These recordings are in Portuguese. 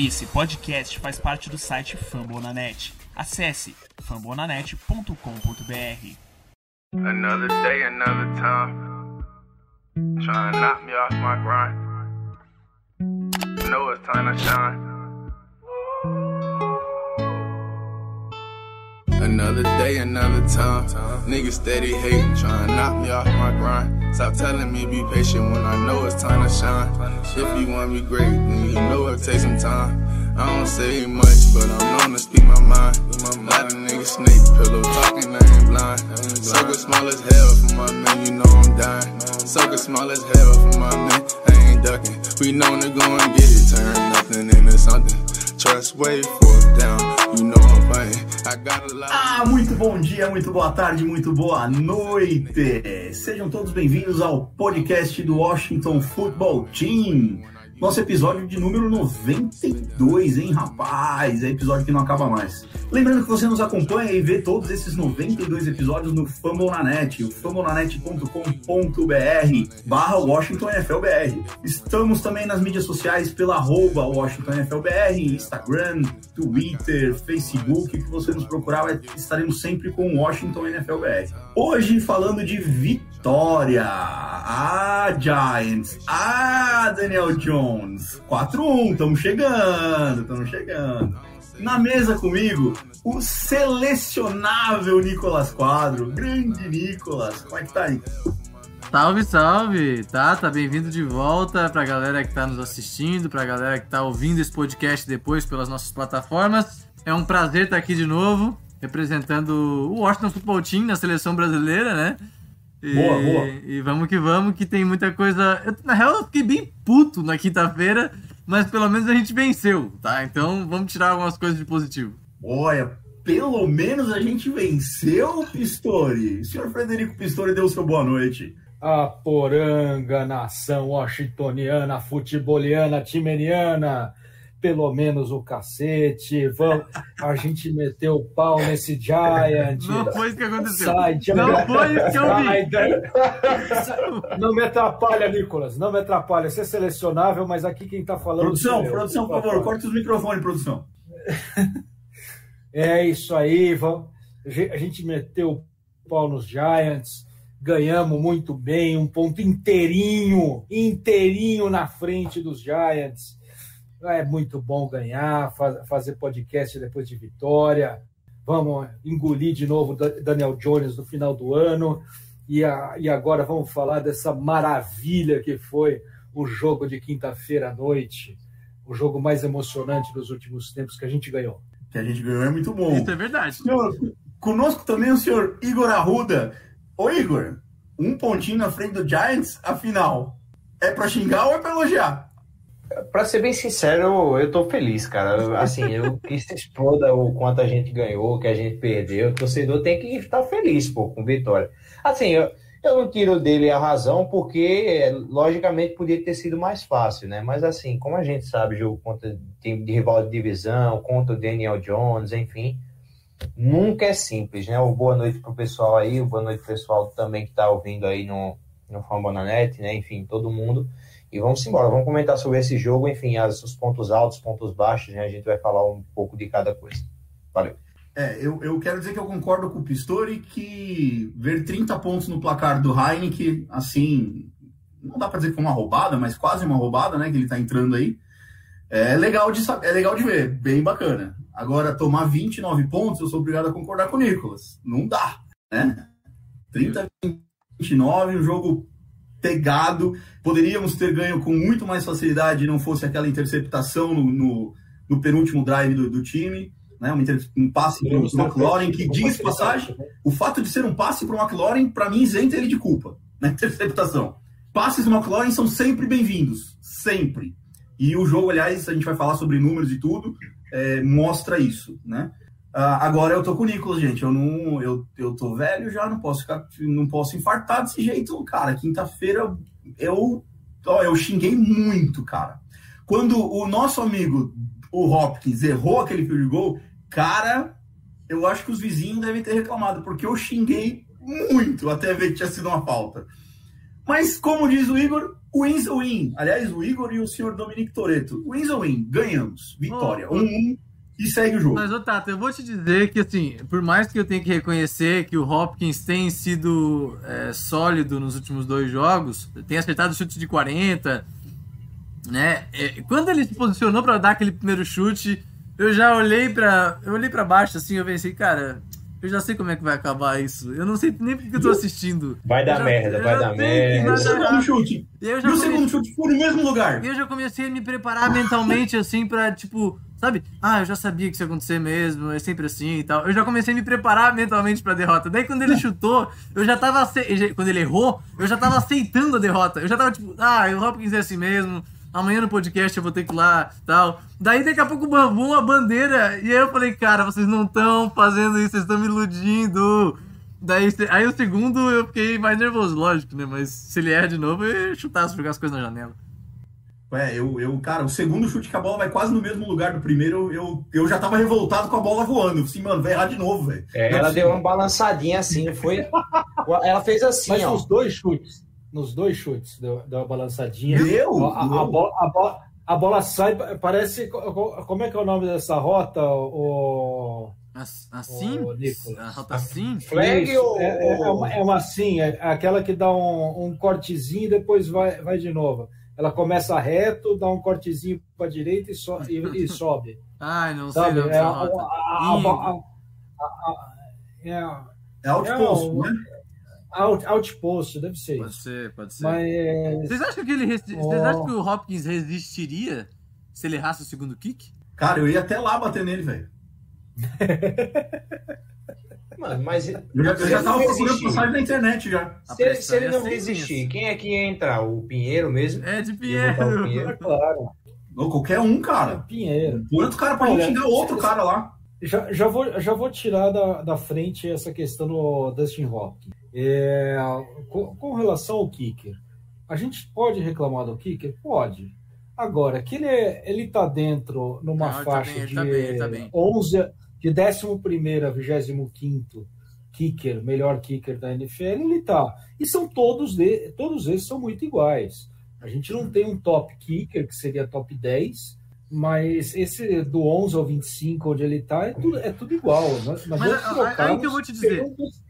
Esse podcast faz parte do site Fambonanet. Acesse fambonanet.com.br. Another day, another time. Trying to knock me off my grind. Know it's time to shine. Another day, another time. Niggas steady hating, trying to knock me off my grind. Stop telling me be patient when I know it's time to shine. If you want me great, then you know it takes some time. I don't say much, but I'm known to speak my mind. A lot of niggas snake pillow talking, I ain't blind. Circle small as hell for my man, you know I'm dying. Circle small as hell for my man, I ain't ducking. We known to go and get it, turn nothing into something. Trust way for down, you know I'm Ah, muito bom dia, muito boa tarde, muito boa noite. Sejam todos bem-vindos ao podcast do Washington Football Team. Nosso episódio de número 92, hein, rapaz? É episódio que não acaba mais. Lembrando que você nos acompanha e vê todos esses 92 episódios no Fambonanet, o fambonanet.com.br barra Washington NFLBR. Estamos também nas mídias sociais pela arroba Washington NFLBR, Instagram, Twitter, Facebook, o que você nos procurar, estaremos sempre com Washington NFLBR. Hoje falando de vitória. Ah, Giants. Ah, Daniel Jones. 4-1, estamos chegando, estamos chegando. Na mesa comigo, o selecionável Nicolas Quadro. Grande Nicolas. Como é que tá aí? Salve, salve! Tata, bem-vindo de volta pra galera que tá nos assistindo, pra galera que tá ouvindo esse podcast depois pelas nossas plataformas. É um prazer estar aqui de novo, representando o Washington Football Team na seleção brasileira, né? E, Boa, boa. E vamos que vamos, que tem muita coisa. Eu, na real, eu fiquei bem puto na quinta-feira, mas pelo menos a gente venceu, tá? Então vamos tirar algumas coisas de positivo. Olha, pelo menos a gente venceu, Pistori. O senhor Frederico Pistori deu seu boa noite. A poranga, nação washingtoniana, futeboliana, timeniana, pelo menos o cacete. Vamos, a gente meteu o pau nesse Giant. Não foi isso que aconteceu. Sai, Giant. Não foi isso que eu vi. Não me atrapalha, Nicolas. Não me atrapalha. Você é selecionável, mas aqui quem tá falando. Produção, sou eu. produção, por favor, corta os microfones, produção. É isso aí, vamos. A gente- A gente meteu o pau nos Giants, ganhamos muito bem, um ponto inteirinho, inteirinho na frente dos Giants. É muito bom ganhar, fa- fazer podcast depois de vitória. Vamos engolir de novo Daniel Jones no final do ano. E, a- e agora vamos falar dessa maravilha que foi o jogo de quinta-feira à noite. O jogo mais emocionante dos últimos tempos que a gente ganhou. Que a gente ganhou é muito bom. Isso é verdade. Senhor, conosco também o senhor Igor Arruda. Ô Igor, um pontinho na frente do Giants, afinal, é pra xingar ou é pra elogiar? Pra ser bem sincero, eu tô feliz, cara. Assim, eu que se exploda o quanto a gente ganhou, o que a gente perdeu. O torcedor tem que estar feliz, pô, com vitória. Assim, eu, eu não tiro dele a razão, porque, logicamente, podia ter sido mais fácil, né? Mas, assim, como a gente sabe, jogo contra time de rival de divisão, contra o Daniel Jones, enfim, nunca é simples, né? O boa noite pro pessoal aí, boa noite pro pessoal também que tá ouvindo aí no, no Fambonanet, né? Enfim, todo mundo. E vamos embora, vamos comentar sobre esse jogo, enfim, as, os pontos altos, pontos baixos, né? A gente vai falar um pouco de cada coisa. Valeu. É, eu, eu quero dizer que eu concordo com o Pistori que ver 30 pontos no placar do Heineken, assim, não dá pra dizer que foi uma roubada, mas quase uma roubada, né? Que ele tá entrando aí. É legal de, é legal de ver, bem bacana. Agora, tomar 29 pontos, eu sou obrigado a concordar com o Nicolas. Não dá, né? 30 29, um jogo pegado. Poderíamos ter ganho com muito mais facilidade não fosse aquela interceptação no, no, no penúltimo drive do, do time. Né? Um, inter- um passe para o McLaurin, que diz passagem, o fato de ser um passe para o McLaurin, para mim, isenta ele de culpa na interceptação. Passes do McLaurin são sempre bem-vindos, sempre. E o jogo, aliás, a gente vai falar sobre números e tudo, é, mostra isso, né? Ah, agora eu tô com o Nicolas, gente. Eu não, eu, eu tô velho já, não posso ficar, não posso infartar desse jeito, cara. Quinta-feira eu, ó, eu xinguei muito, cara. Quando o nosso amigo, o Hopkins, errou aquele field goal, cara, eu acho que os vizinhos devem ter reclamado, porque eu xinguei muito até ver que tinha sido uma falta. Mas, como diz o Igor, Wins ou win. Aliás, o Igor e o senhor Dominique Toreto. Wins ou win. Ganhamos. Vitória. 1-1 Oh, um, um, e segue o jogo. Mas, ô Tato, eu vou te dizer que, assim, por mais que eu tenha que reconhecer que o Hopkins tem sido é, sólido nos últimos dois jogos, tem acertado chutes de 40, né? É, quando ele se posicionou para dar aquele primeiro chute, eu já olhei para eu olhei para baixo, assim, eu pensei, cara, eu já sei como é que vai acabar isso. Eu não sei nem porque eu tô assistindo. Vai dar já- merda, vai dar sei que E o merda. segundo chute? E eu E já o comecei- segundo chute foi no mesmo lugar. eu já comecei a me preparar mentalmente, assim, pra, tipo, sabe? Ah, eu já sabia que isso ia acontecer mesmo, é sempre assim e tal. Eu já comecei a me preparar mentalmente pra derrota. Daí, quando ele chutou, eu já tava. ace- Quando ele errou, eu já tava aceitando a derrota. Eu já tava, tipo, ah, o Hopkins é assim mesmo. Amanhã no podcast eu vou ter que ir lá tal. Daí, daqui a pouco, bambum, a bandeira. E aí eu falei, cara, vocês não estão fazendo isso, vocês estão me iludindo. Daí, aí o segundo eu fiquei mais nervoso, lógico, né? Mas se ele erra de novo, eu chutar, jogar as coisas na janela. É, eu, eu, cara, o segundo chute que a bola vai quase no mesmo lugar do primeiro, eu, eu já tava revoltado com a bola voando. Assim, mano, vai errar de novo, velho. É, é ela deu uma balançadinha assim, foi. Ela fez assim, Mas ó. nos dois chutes, nos dois chutes, deu, deu uma balançadinha. Deu, A, a- a bola, a, bola, a bola sai, parece. co- co- Como é que é o nome dessa rota? O, As- Assim? Ô, Nicolas. A rota assim? Flag Isso, ou. é, é- é uma, é uma assim, é aquela que dá um, um cortezinho e depois vai, vai de novo. Ela começa reto, dá um cortezinho para a direita e, so, e, e sobe. Ai, não sei Sabe? não É, a, a, a, Ih. a, a- a- é É outpost, É, né? out, outpost, deve ser Pode ser, pode ser. Mas Vocês acham que ele resi- Ó. Vocês acham que o Hopkins resistiria se ele errasse o segundo kick? Cara, eu ia até lá bater nele, velho. Mano, mas. Eu já, eu se já ele tava não procurando resistir- passagem na internet já. Se se ele não imensa. quem é que ia entrar? O Pinheiro mesmo? É de Pinheiro. Pinheiro. é claro, Ou qualquer um, cara. Pinheiro. Põe outro cara pra Olha, gente xingar outro cara lá. Já, já, vou, já vou tirar da, da frente essa questão do Dustin Hopkins. É, com, com relação ao kicker, a gente pode reclamar do kicker? Pode. Agora, que ele, é, ele tá dentro numa Não, ele tá faixa bem, ele de tá bem, tá bem. 11, de 11 a 25 kicker, melhor kicker da NFL, ele tá. E são todos, de, todos esses são muito iguais. A gente não tem um top kicker, que seria top 10, mas esse do 11 ao 25, onde ele tá, é tudo, é tudo igual. Nós, nós Mas vamos aí- que eu vou te dizer.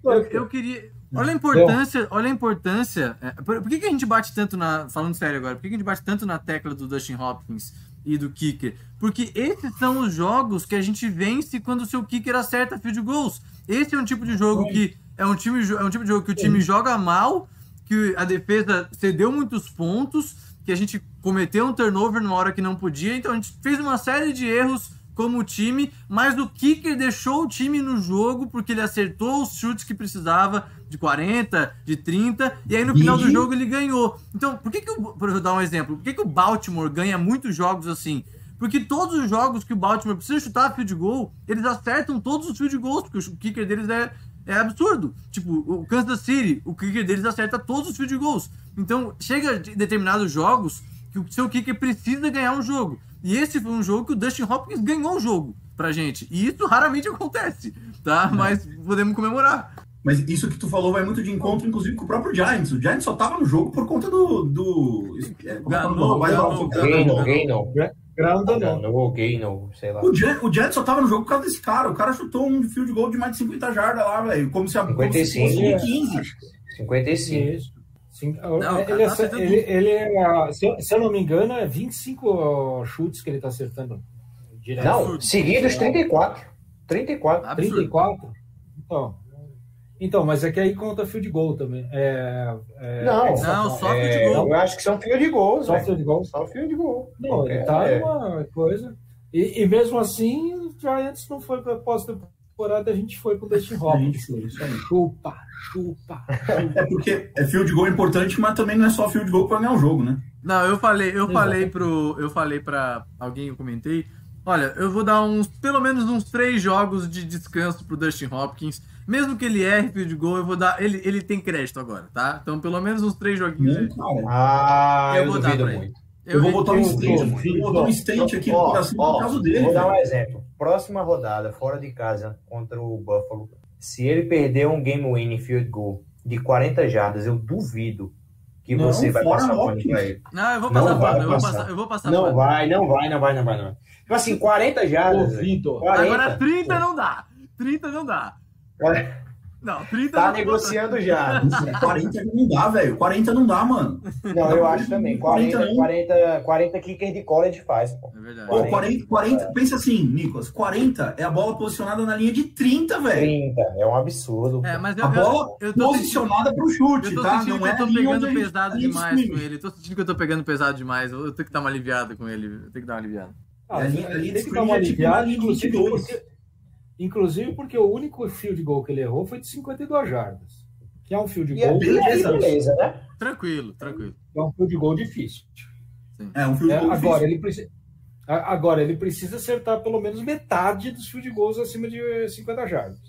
Eu, eu queria. Olha a importância, olha a importância. é, por, por que, que a gente bate tanto na. Falando sério agora, por que, que a gente bate tanto na tecla do Dustin Hopkins e do kicker? Porque esses são os jogos que a gente vence quando o seu kicker acerta field goals. Esse é um tipo de jogo que é um, time, é um tipo de jogo que o time joga mal, que a defesa cedeu muitos pontos, que a gente cometeu um turnover numa hora que não podia, então a gente fez uma série de erros como time, mas o kicker deixou o time no jogo porque ele acertou os chutes que precisava de 40, de 30, e aí no final do E- jogo ele ganhou. Então, por que que o, dar um exemplo, por que que o Baltimore ganha muitos jogos assim? Porque todos os jogos que o Baltimore precisa chutar field goal, eles acertam todos os field goals, porque o kicker deles é, é absurdo. Tipo, o Kansas City, o kicker deles acerta todos os field goals. Então, chega de determinados jogos que o seu kicker precisa ganhar um jogo. E esse foi um jogo que o Dustin Hopkins ganhou o jogo pra gente. E isso raramente acontece, tá? Mas podemos comemorar. Mas isso que tu falou vai muito de encontro, inclusive, com o próprio Giants. O Giants só tava no jogo por conta do. do é, é é Ganou, ganou, O- Gaino, Não. Gaino. Sei lá. O Giants, o Giants só tava no jogo por causa desse cara. O cara chutou um field goal de mais de 50 jardas lá, velho. Como se a como se 55. fosse 15. 55. Isso. Sim, Não, ele, tá acertando ele, ele é, se, eu- se eu não me engano, é 25 chutes que ele tá acertando. Direto. Não, seguidos 34. 34. Absurdo. 34? Então, então, mas é que aí conta field goal também. É, é, Não, é, Não, só É, field goal. eu acho que são field goals, só velho. field goal. Só field goal. Não, ele tá É. numa coisa. E, e mesmo assim, o Giants não foi para pós-temporada, a gente foi com o Dustin Hopkins. Chupa, chupa. É porque é field goal importante, mas também não é só field goal pra ganhar o jogo, né? Não, eu falei, eu Exato. falei pro. Eu falei pra alguém, eu comentei. Olha, eu vou dar uns, pelo menos uns três jogos de descanso pro Dustin Hopkins. Mesmo que ele erre field goal, eu vou dar. Ele, ele tem crédito agora, tá? Então, pelo menos uns três joguinhos. Não, de- cara. Ah, Eu eu, vou dar pra ele. muito. Eu vou botar um eu- eu- eu vou botar um stent aqui no Ó, coração ó, por causa dele. Vou dar um exemplo. Próxima rodada, fora de casa, contra o Buffalo. Se ele perder um game winning field goal de 40 jardas, eu duvido que Não, você vai passar pano pra ele. Não, eu vou passar vai pano, eu vou passar. passar, eu vou passar Não vai, não vai, não vai, não vai, não. Tipo assim, 40 Ô, jardas. velho. Vitor, 40. Agora 30 não dá. 30 não dá. Não, 30 Tá não negociando já. 40 não dá, velho. 40 não dá, mano. Não, eu acho também. 40, 40 40, 40 kicker de college faz, pô. É verdade. Pô, 40, 40, pensa assim, Nicolas, 40 é a bola posicionada na linha de 30, velho. 30, é um absurdo. É, mas eu, A bola eu, eu tô sentindo, posicionada pro chute, eu tô tá? sentindo Não que é eu tô pegando pesado demais streaming. com ele. Eu tô sentindo que eu tô pegando pesado demais. Eu tenho que dar uma aliviada com ele. Eu tenho que dar uma aliviada. Ah, A linha- tem a linha de que dar uma screen é tipo de inclusive 22. porque, inclusive porque o único field goal que ele errou foi de 52 jardas. Que é um field E é goal, beleza. beleza, né? Tranquilo, tranquilo. é um field goal difícil. É um field É, goal agora, difícil. ele precisa, agora, ele precisa acertar pelo menos metade dos field goals acima de 50 jardas.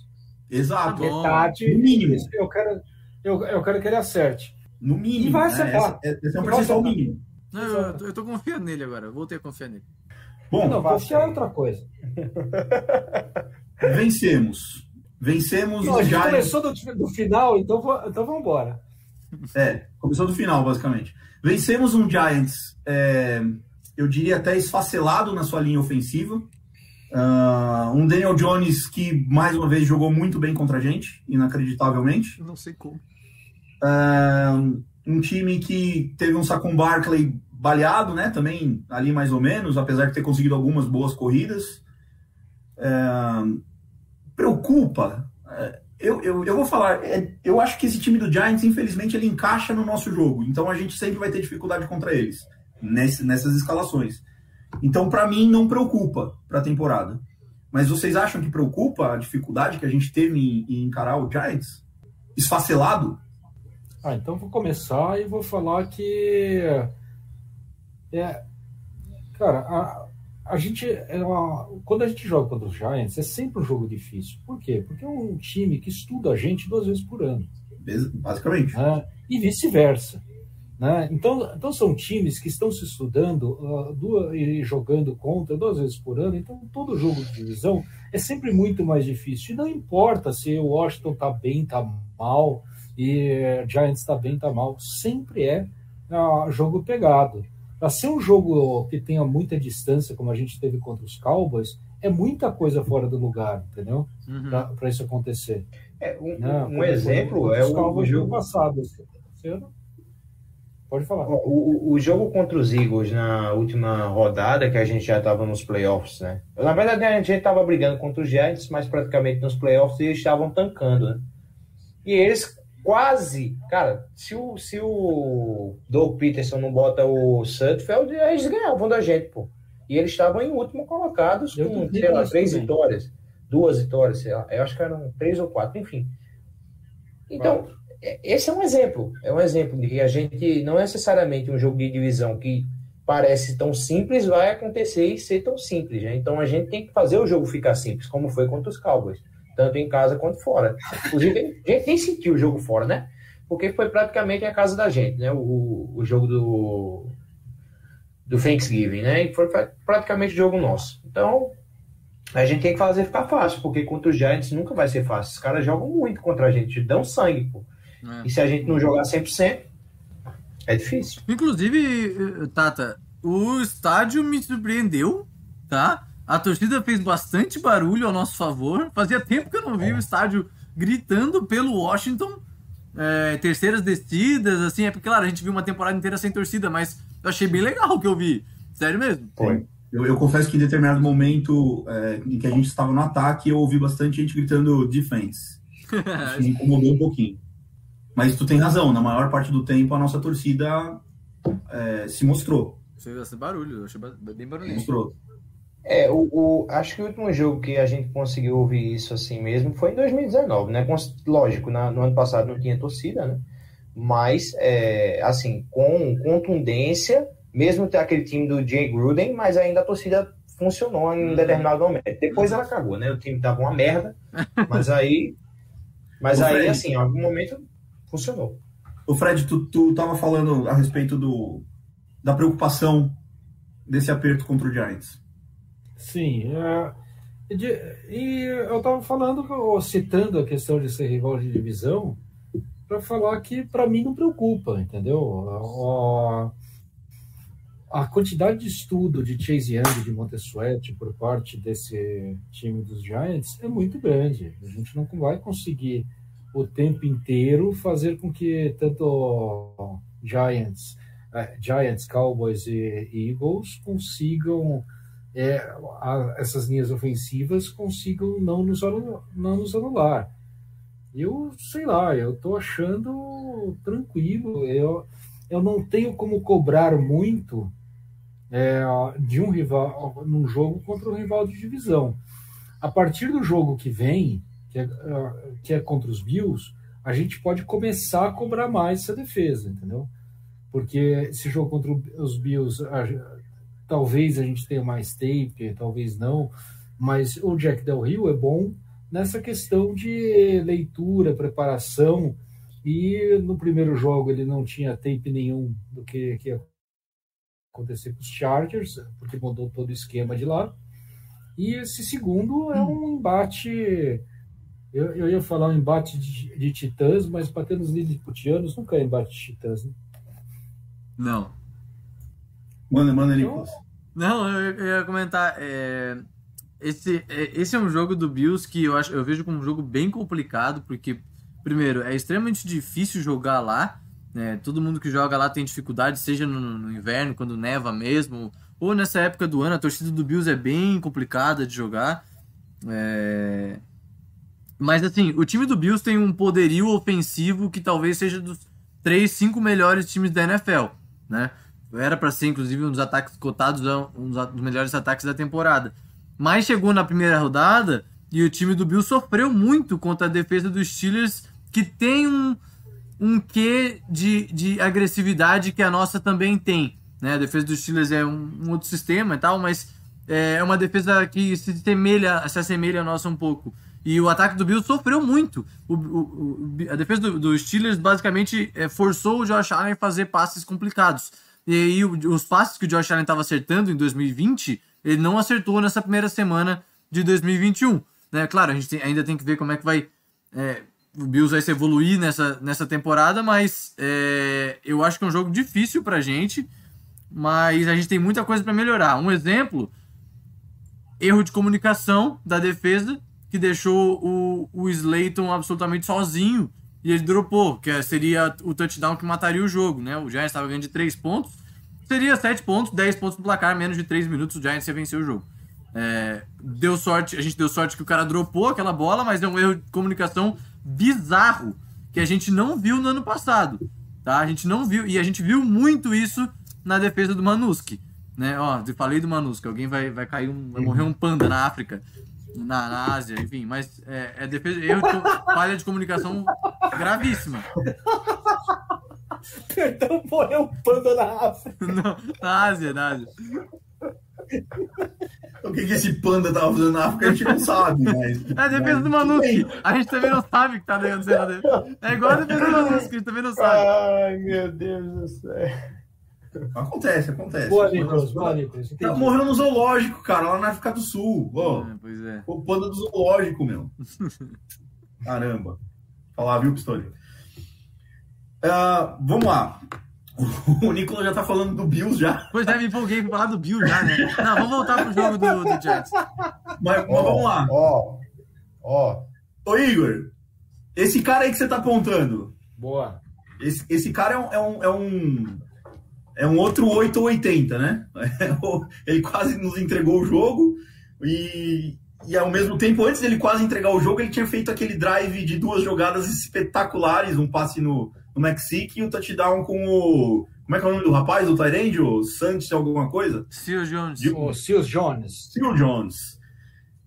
Exato. Tá. Metade. No mínimo. Eu quero, eu, eu quero que ele acerte. No mínimo. E vai né? acertar. Essa- Esse é um vai percentual mínimo. Não, eu, eu tô, eu tô confiando nele agora. Eu voltei a confiar nele. Bom, não, confiar é outra coisa. vencemos. Vencemos Não, a gente Giants. começou do, do final, então, então vamos embora. É, começou do final, basicamente. Vencemos um Giants, é, eu diria até esfacelado na sua linha ofensiva. Ah, um Daniel Jones que, mais uma vez, jogou muito bem contra a gente, inacreditavelmente. Não sei como. Ah, um time que teve um Saquon Barkley baleado, né? Também ali mais ou menos, apesar de ter conseguido algumas boas corridas. Ah, preocupa. É, Eu, eu, eu vou falar, é, eu acho que esse time do Giants, infelizmente, ele encaixa no nosso jogo. Então a gente sempre vai ter dificuldade contra eles nesse, nessas escalações. Então, para mim, não preocupa para a temporada. Mas vocês acham que preocupa a dificuldade que a gente teve em, em encarar o Giants? Esfacelado? Ah, então vou começar e vou falar que. É, cara, a, a gente. é quando a gente joga contra os Giants, é sempre um jogo difícil. Por quê? Porque é um time que estuda a gente duas vezes por ano. Basicamente. né? E vice-versa. Né? Então, então, são times que estão se estudando ah, duas, e jogando contra duas vezes por ano. Então, todo jogo de divisão é sempre muito mais difícil. E não importa se o Washington está bem, está mal, e eh, Giants está bem, está mal. Sempre é ah, jogo pegado. Para ser um jogo que tenha muita distância, como a gente teve contra os Cowboys, é muita coisa fora do lugar, entendeu? Uhum. Para isso acontecer. É, um, Né? um Como exemplo é o, Cowboys jogo. passado. ano. Pode falar. O, o- o jogo contra os Eagles na última rodada, que a gente já estava nos playoffs, né? Na verdade, a gente estava brigando contra os Giants, mas praticamente nos playoffs eles estavam tancando, né? E eles quase, cara, se o, se o Doug Peterson não bota o Sudfeld, eles ganhavam da gente, pô. E eles estavam em último colocados Eu com, sei lá, três também. vitórias, duas vitórias, sei lá. Eu acho que eram três ou quatro, enfim. Então, é- esse é um exemplo. É um exemplo de que a gente, não necessariamente um jogo de divisão que parece tão simples, vai acontecer e ser tão simples. Né? Então a gente tem que fazer o jogo ficar simples, como foi contra os Cowboys, tanto em casa quanto fora. Inclusive, a gente nem sentiu o jogo fora, né? Porque foi praticamente a casa da gente, né? O, o jogo do, do Thanksgiving, né? E foi pra- praticamente o jogo nosso. Então, a gente tem que fazer ficar fácil, porque contra os Giants nunca vai ser fácil. Os caras jogam muito contra a gente, dão sangue, pô. É. E se a gente não jogar 100%, é difícil. Inclusive, eh, Tata, o estádio me surpreendeu, tá? A torcida fez bastante barulho ao nosso favor. Fazia tempo que eu não vi o estádio gritando pelo Washington. eh, terceiras descidas, assim, é porque, claro, a gente viu uma temporada inteira sem torcida, mas eu achei bem legal o que eu vi. Sério mesmo. Foi. Eu, eu confesso que em determinado momento é, em que a gente estava no ataque, eu ouvi bastante gente gritando defense. Isso me incomodou um pouquinho. Mas tu tem razão, na maior parte do tempo a nossa torcida é, se mostrou. Fez bastante barulho, eu achei bem barulhento. Mostrou. É, o, o- acho que o último jogo que a gente conseguiu ouvir isso assim mesmo foi em 2019, né? Lógico, na- no ano passado não tinha torcida, né? Mas, é, assim, com contundência, mesmo ter aquele time do Jay Gruden, mas ainda a torcida funcionou em um Uhum. determinado momento. Depois ela cagou, né? O time tava uma merda, mas aí, mas Ô, aí, Fred. assim, em algum momento funcionou. O Fred, tu, tu tava falando a respeito do, da preocupação desse aperto contra o Giants. Sim. é, e eu estava falando, ou citando a questão de ser rival de divisão, para falar que para mim não preocupa, entendeu? A, a, quantidade de estudo de Chase Young, de Montessuet por parte desse time dos Giants é muito grande. A gente não vai conseguir o tempo inteiro fazer com que tanto Giants, uh, Giants, Cowboys e Eagles consigam é, a, essas linhas ofensivas consigam não nos, não nos anular. Eu sei lá, eu tô achando tranquilo. Eu, eu não tenho como cobrar muito é, de um rival num jogo contra um rival de divisão. A partir do jogo que vem, que é, que é contra os Bills, a gente pode começar a cobrar mais essa defesa, entendeu? Porque esse jogo contra os Bills, talvez a gente tenha mais tape, talvez não, mas o Jack Del Rio é bom nessa questão de leitura, preparação, e no primeiro jogo ele não tinha tape nenhum do que, que ia acontecer com os Chargers, porque mudou todo o esquema de lá. E esse segundo é um embate. Eu, eu ia falar um embate de, de titãs, mas batendo os liliputianos nunca é embate de titãs, né? Não. Manda, manda, Nicolas. Não, eu, eu ia comentar. É, esse, é, esse é um jogo do Bills que eu, acho, eu vejo como um jogo bem complicado, porque, primeiro, é extremamente difícil jogar lá. Né? Todo mundo que joga lá tem dificuldade, seja no, no, inverno, quando neva mesmo, ou nessa época do ano. A torcida do Bills é bem complicada de jogar. É... Mas, assim, o time do Bills tem um poderio ofensivo que talvez seja dos três, cinco melhores times da NFL, né? Era para ser, inclusive, um dos ataques cotados, um dos melhores ataques da temporada. Mas chegou na primeira rodada e o time do Bill sofreu muito contra a defesa dos Steelers, que tem um, um quê de, de agressividade que a nossa também tem. Né? A defesa dos Steelers é um, um outro sistema e tal, mas é uma defesa que se assemelha, se assemelha à nossa um pouco. E o ataque do Bills sofreu muito. O, o, a defesa dos do Steelers basicamente é, forçou o Josh Allen a fazer passes complicados. E aí os passes que o Josh Allen estava acertando em 2020 ele não acertou nessa primeira semana de 2021. Né? Claro, a gente tem, ainda tem que ver como é que vai. É, o Bills vai se evoluir nessa, nessa temporada, mas é, eu acho que é um jogo difícil pra gente, mas a gente tem muita coisa para melhorar. Um exemplo: erro de comunicação da defesa, que deixou o, o Slayton absolutamente sozinho e ele dropou, que seria o touchdown que mataria o jogo, né? O Giants estava ganhando de 3 pontos Seria 7 pontos, 10 pontos no placar, menos de 3 minutos o Giants ia vencer o jogo. É, deu sorte, a gente deu sorte que o cara dropou aquela bola, mas é um erro de comunicação bizarro que a gente não viu no ano passado, tá? A gente não viu e a gente viu muito isso na defesa do Manuski, né? Ó, eu falei do Manuski, alguém vai, vai cair um, vai morrer um panda na África, na, Ásia, enfim, mas é, é defesa, erro de, falha de comunicação gravíssima. Perdão, morreu um panda na África. Não, na Ásia, na Ásia. O que, que esse panda tava fazendo na África a gente não sabe, mas. É a defesa do Manuski. A gente também não sabe o que tá acontecendo. É igual a defesa do Manuski, a gente também não sabe. Ai, meu Deus do céu. Acontece, acontece. Boa, Nicolas, boa, Nicolas. Tá morrendo no zoológico, cara, lá na África do Sul. Oh, é, pois é. O panda do zoológico, meu. Caramba. Falar, viu, Pistolinho? Uh, vamos lá. O Nicolas já tá falando do Bills já. Pois é, me empolguei pra falar do Bills já, né? Não, vamos voltar pro jogo do, do Jets. Mas, mas vamos lá. Ó, ó. Ô, Igor, esse cara aí que você tá apontando. Boa. Esse, esse cara é um, é um, é um, é um outro 8 ou 80, né? Ele quase nos entregou o jogo e, e ao mesmo tempo, antes dele quase entregar o jogo, ele tinha feito aquele drive de duas jogadas espetaculares, um passe no, no Mexique e o touchdown com o. Como é que é o nome do rapaz, o Tyrande? O Santos alguma coisa? Seal Jones. De... O Seal Jones. Seal Jones.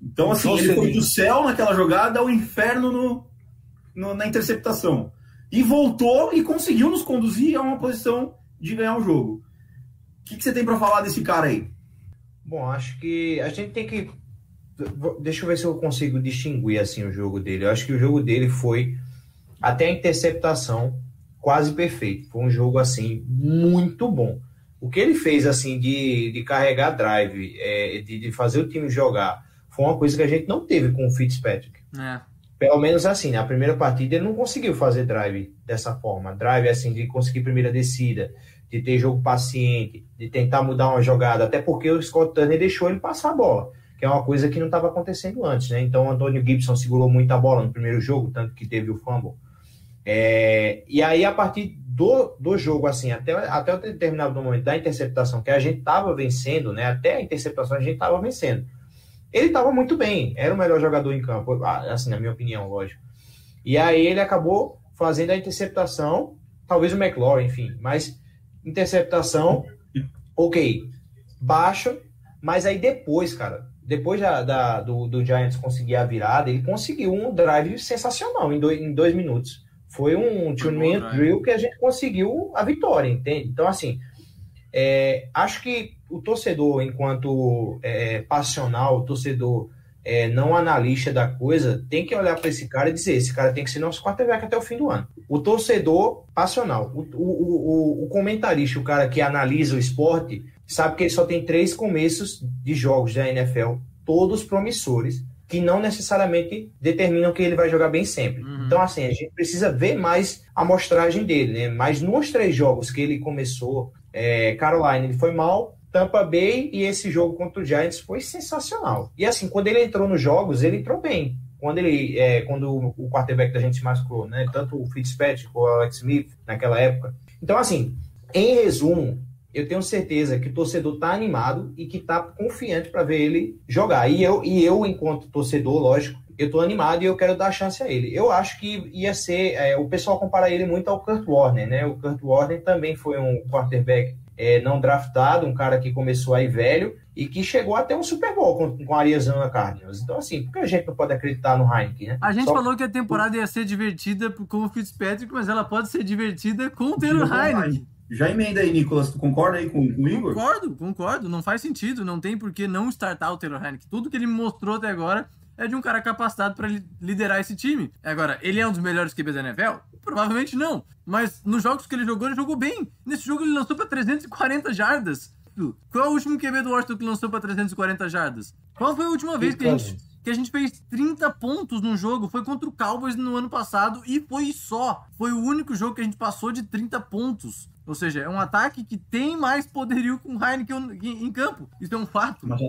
Então, assim, ele foi do céu naquela jogada ao inferno no, no, na interceptação. E voltou e conseguiu nos conduzir a uma posição de ganhar o jogo. O que, que você tem para falar desse cara aí? Bom, acho que a gente tem que. Deixa eu ver se eu consigo distinguir assim o jogo dele. Eu acho que o jogo dele foi até a interceptação quase perfeito. Foi um jogo assim muito bom. O que ele fez assim de, de carregar drive, é, de, de, fazer o time jogar, foi uma coisa que a gente não teve com o Fitzpatrick. É. Pelo menos assim, na primeira partida ele não conseguiu fazer drive dessa forma. Drive assim, de conseguir primeira descida, de ter jogo paciente, de tentar mudar uma jogada, até porque o Scott Turner deixou ele passar a bola, que é uma coisa que não estava acontecendo antes, né? Então o Antônio Gibson segurou muita bola no primeiro jogo, tanto que teve o fumble. É, e aí, a partir do, do jogo, assim, até, até o determinado momento da interceptação, que a gente estava vencendo, né? Até a interceptação a gente estava vencendo ele estava muito bem, era o melhor jogador em campo, assim, na minha opinião, lógico. E aí ele acabou fazendo a interceptação, talvez o McLaurin, enfim, mas interceptação, ok, baixa, mas aí depois, cara, depois da, da do, do, Giants conseguir a virada, ele conseguiu um drive sensacional em dois, em dois minutos. Foi um two-minute drill que a gente conseguiu a vitória, entende? Então, assim, é, acho que o torcedor, enquanto é, passional, torcedor é, não analista da coisa, tem que olhar para esse cara e dizer: esse cara tem que ser nosso quarterback até o fim do ano. O torcedor passional, o, o, o, o comentarista, o cara que analisa o esporte, sabe que ele só tem três começos de jogos da NFL, todos promissores, que não necessariamente determinam que ele vai jogar bem sempre. Uhum. Então, assim, a gente precisa ver mais a amostragem dele, né? Mas nos três jogos que ele começou, é, Carolina, ele foi mal, Tampa Bay e esse jogo contra o Giants foi sensacional. E assim, quando ele entrou nos jogos, ele entrou bem. Quando ele, é, quando o quarterback da gente se machucou, né? Tanto o Fitzpatrick ou o Alex Smith naquela época. Então, assim, em resumo, eu tenho certeza que o torcedor está animado e que está confiante para ver ele jogar. E eu, e eu, enquanto torcedor, lógico, eu estou animado e eu quero dar chance a ele. Eu acho que ia ser. É, o pessoal compara ele muito ao Kurt Warner, né? O Kurt Warner também foi um quarterback é, não draftado, um cara que começou aí velho e que chegou até um Super Bowl com, com a Arizona Cardinals. Então, assim, por que a gente não pode acreditar no Heineken, né? A gente Só... falou que a temporada ia ser divertida com o Fitzpatrick, mas ela pode ser divertida com o Taylor Heineken. Já emenda aí, Nicolas, tu concorda aí com, com o Igor? Concordo, concordo. Não faz sentido, não tem por que não startar o Taylor Heineken. Tudo que ele mostrou até agora é de um cara capacitado para liderar esse time. Agora, ele é um dos melhores QBs da NFL? Provavelmente não. Mas nos jogos que ele jogou, ele jogou bem. Nesse jogo ele lançou para 340 jardas. Qual é o último QB do Washington que lançou para 340 jardas? Qual foi a última vez que a gente que a gente fez 30 pontos num jogo. Foi contra o Cowboys no ano passado e foi só. Foi o único jogo que a gente passou de 30 pontos. Ou seja, é um ataque que tem mais poderio com o Heineken em campo. Isso é um fato. Mas,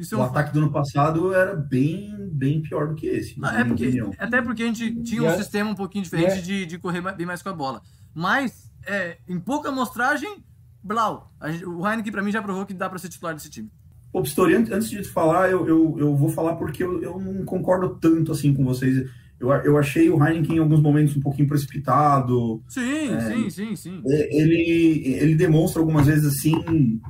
Isso é um o ataque do ano passado era bem, bem pior do que esse. Não, é porque, até porque a gente tinha um sistema um pouquinho diferente de, de correr bem mais com a bola. Mas, é, em pouca amostragem, Blau. Gente, o Heineken, para mim, já provou que dá para ser titular desse time. Ô, Pistori, antes de falar, eu, eu, eu vou falar porque eu, eu não concordo tanto assim com vocês. Eu, eu achei o Heineken em alguns momentos um pouquinho precipitado. Sim, é, sim, sim, sim. É, ele, ele demonstra algumas vezes assim.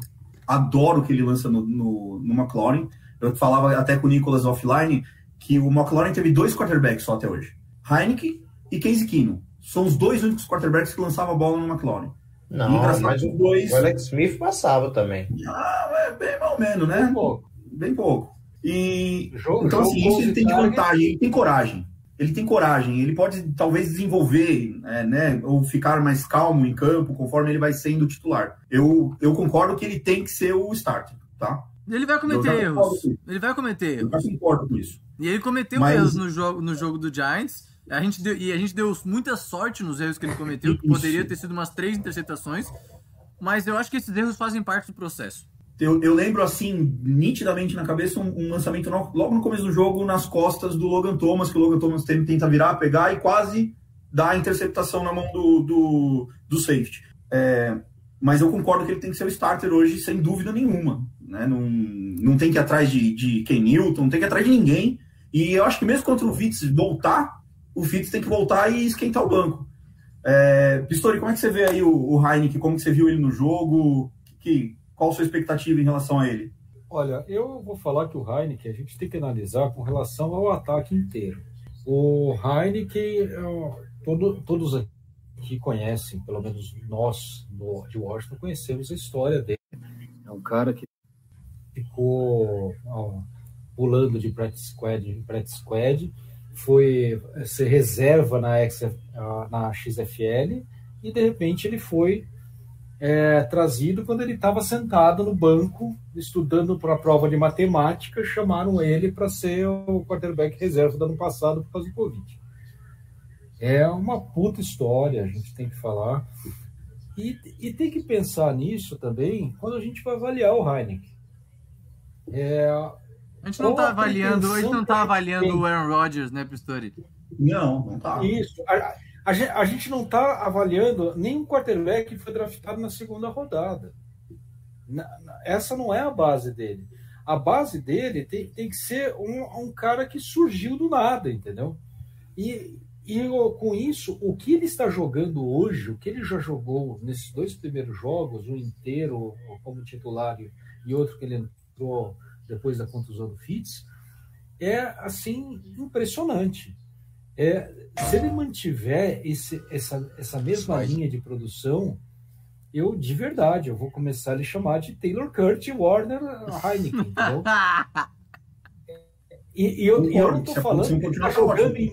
Adoro que ele lança no, no, no McLaren. Eu falava até com o Nicolas offline que o McLaren teve dois quarterbacks só até hoje: Heineken e Casey Keenum. São os dois únicos quarterbacks que lançavam a bola no McLaren. Não, mas os dois... o Alex Smith passava também. Ah, é bem mal menos, né? Bem pouco. Bem pouco. E, jogo, então, jogo assim, isso ele tem de vantagem, ele tem coragem. Ele tem coragem, ele pode talvez desenvolver, é, né, ou ficar mais calmo em campo conforme ele vai sendo titular. Eu, eu concordo que ele tem que ser o starter, tá? Ele vai cometer erros. Ele vai cometer erros. Eu concordo com isso. E ele cometeu Mas... erros no jogo, no jogo do Giants. A gente deu, e a gente deu muita sorte nos erros que ele cometeu, que poderia ter sido umas três interceptações, mas eu acho que esses erros fazem parte do processo. Eu, eu lembro, assim, nitidamente na cabeça, um, um lançamento no, logo no começo do jogo, nas costas do Logan Thomas, que o Logan Thomas tenta virar, pegar e quase dá a interceptação na mão do, do, do safety. É, mas eu concordo que ele tem que ser o starter hoje, sem dúvida nenhuma. Né? Não, não tem que ir atrás de, de Ken Newton, não tem que ir atrás de ninguém. E eu acho que mesmo contra o Vitz voltar, o Fitz tem que voltar e esquentar o banco. É, Pistori, como é que você vê aí o, o Heineken? Como que você viu ele no jogo? Que, qual a sua expectativa em relação a ele? Olha, eu vou falar que o Heineken a gente tem que analisar com relação ao ataque inteiro. O Heineken, todo, todos que conhecem, pelo menos nós no, de Washington, conhecemos a história dele. É um cara que ficou ó, pulando de practice squad em practice squad, foi ser reserva na, XF, na XFL e de repente ele foi é, trazido quando ele estava sentado no banco estudando para a prova de matemática. Chamaram ele para ser o quarterback reserva do ano passado por causa do Covid. É uma puta história, a gente tem que falar. E, e tem que pensar nisso também quando a gente vai avaliar o Heineken. É, a gente não está avaliando, a gente não tá avaliando o Aaron Rodgers, né, Pistori? Não, não tá. Isso. A, a, gente, a gente não está avaliando nenhum quarterback que foi draftado na segunda rodada. Na, na, essa não é a base dele. A base dele tem, tem que ser um, um cara que surgiu do nada, entendeu? E, e com isso, o que ele está jogando hoje, o que ele já jogou nesses dois primeiros jogos, um inteiro como titular e outro que ele entrou depois da contusão do Fitz, é assim impressionante. É, se ele mantiver esse, essa, essa mesma linha de produção, eu de verdade eu vou começar a lhe chamar de Taylor Kurt Warner Heineken. Entendeu? E, e eu, eu, não estou falando que ele está jogando em,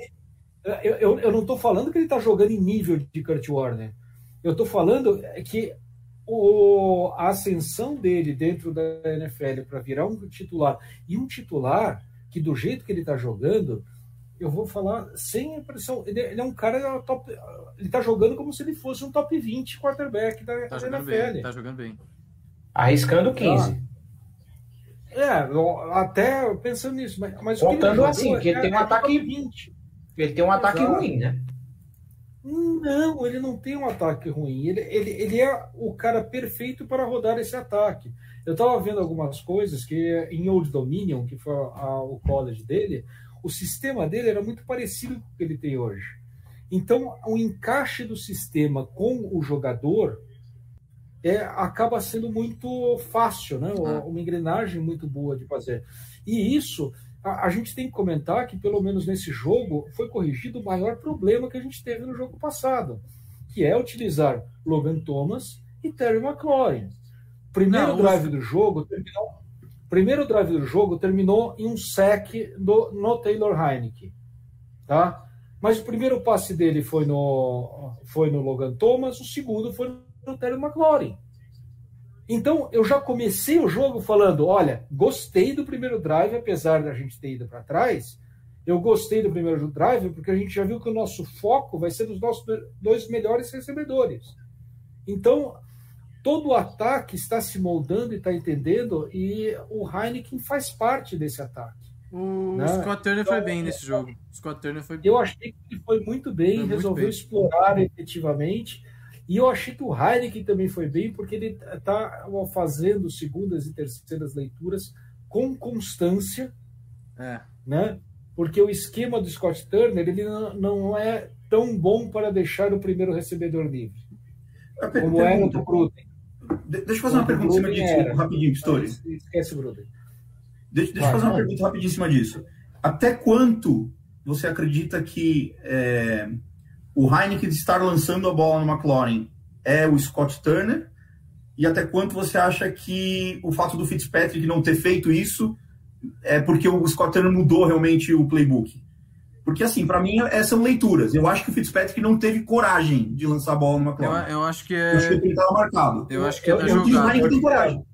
eu, eu, eu não estou falando que ele está jogando em nível de Kurt Warner. Eu estou falando que o, a ascensão dele dentro da NFL para virar um titular e um titular que do jeito que ele está jogando eu vou falar sem impressão. Ele, ele é um cara top. Ele tá jogando como se ele fosse um top 20 quarterback da, tá da NFL. Bem, tá jogando bem. Arriscando 15. Ah, é, até pensando nisso. Mas, mas Contando que assim, que ele é, tem um é ataque. 20. Ele tem um Exato. ataque ruim, né? Não, ele não tem um ataque ruim. Ele, ele, ele é o cara perfeito para rodar esse ataque. Eu estava vendo algumas coisas que em Old Dominion, que foi a, a, o college dele, o sistema dele era muito parecido com o que ele tem hoje. Então, o encaixe do sistema com o jogador é, acaba sendo muito fácil, né? uma engrenagem muito boa de fazer. E isso, a, a, gente tem que comentar que, pelo menos nesse jogo, foi corrigido o maior problema que a gente teve no jogo passado, que é utilizar Logan Thomas e Terry McLaurin. Primeiro Não, drive do jogo terminou primeiro drive do jogo terminou em um sec do, no Taylor Heineke. Tá? Mas o primeiro passe dele foi no, foi no Logan Thomas, o segundo foi no Terry McLaurin. Então, eu já comecei o jogo falando: olha, gostei do primeiro drive, apesar da gente ter ido para trás. Eu gostei do primeiro drive porque a gente já viu que o nosso foco vai ser nos nossos dois melhores recebedores. Então, todo o ataque está se moldando e está entendendo, e o Heineken faz parte desse ataque. O né? Scott Turner então, foi bem nesse jogo. O Scott Turner foi Eu achei que ele foi muito bem, foi resolveu muito bem. explorar efetivamente. E eu achei que o Heineken também foi bem, porque ele está fazendo segundas e terceiras leituras com constância. É. Né? Porque o esquema do Scott Turner ele não é tão bom para deixar o primeiro recebedor livre. Como era do Gruden. Deixa eu fazer uma pergunta em cima disso, rapidinho, Pistori. Esquece o Bruder. Deixa, deixa eu fazer uma pergunta rapidinho em cima disso. Até quanto você acredita que é, o Heineken estar lançando a bola no McLaurin é o Scott Turner? E até quanto você acha que o fato do Fitzpatrick não ter feito isso é porque o Scott Turner mudou realmente o playbook? Porque, assim, para mim, essas são leituras. Eu acho que o Fitzpatrick não teve coragem de lançar a bola no McLaren. Eu, eu acho que é... Eu acho que ele estava marcado. Eu acho que é da eu, jogada. Eu, discordo.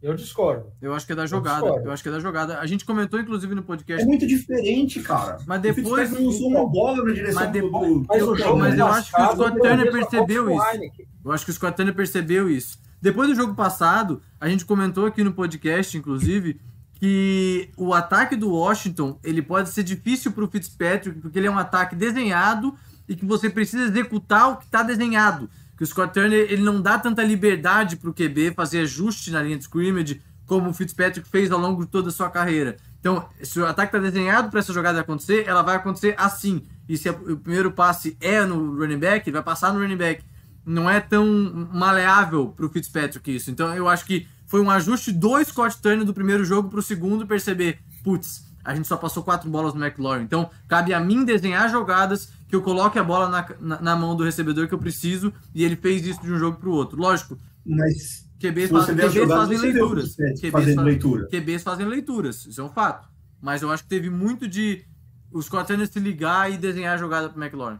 eu discordo. Eu acho que é da jogada. Eu, eu, acho que é da jogada. A gente comentou, inclusive, no podcast. É muito diferente, cara. Mas depois. não lançou uma bola na direção mas depois, do. Mas, eu, jogo mas eu acho que o Scott Turner percebeu isso. Eu acho que o Scott Turner percebeu isso. Depois do jogo passado, a gente comentou aqui no podcast, inclusive, que o ataque do Washington ele pode ser difícil para o Fitzpatrick, porque ele é um ataque desenhado e que você precisa executar o que está desenhado. Que o Scott Turner ele não dá tanta liberdade para o QB fazer ajuste na linha de scrimmage como o Fitzpatrick fez ao longo de toda a sua carreira. Então, se o ataque está desenhado para essa jogada acontecer, ela vai acontecer assim. E se o primeiro passe é no running back, ele vai passar no running back. Não é tão maleável para o Fitzpatrick isso. Então, eu acho que foi um ajuste do Scott Turner do primeiro jogo para o segundo perceber, putz, a gente só passou quatro bolas no McLaurin. Então, cabe a mim desenhar jogadas que eu coloque a bola na, na, na mão do recebedor que eu preciso, e ele fez isso de um jogo para o outro. Lógico. Mas QBs, faz, QBs jogadas, fazem leituras. QBs, fazendo leitura. QBs fazem leituras, isso é um fato. Mas eu acho que teve muito de o Scott Turner se ligar e desenhar a jogada para o McLaurin.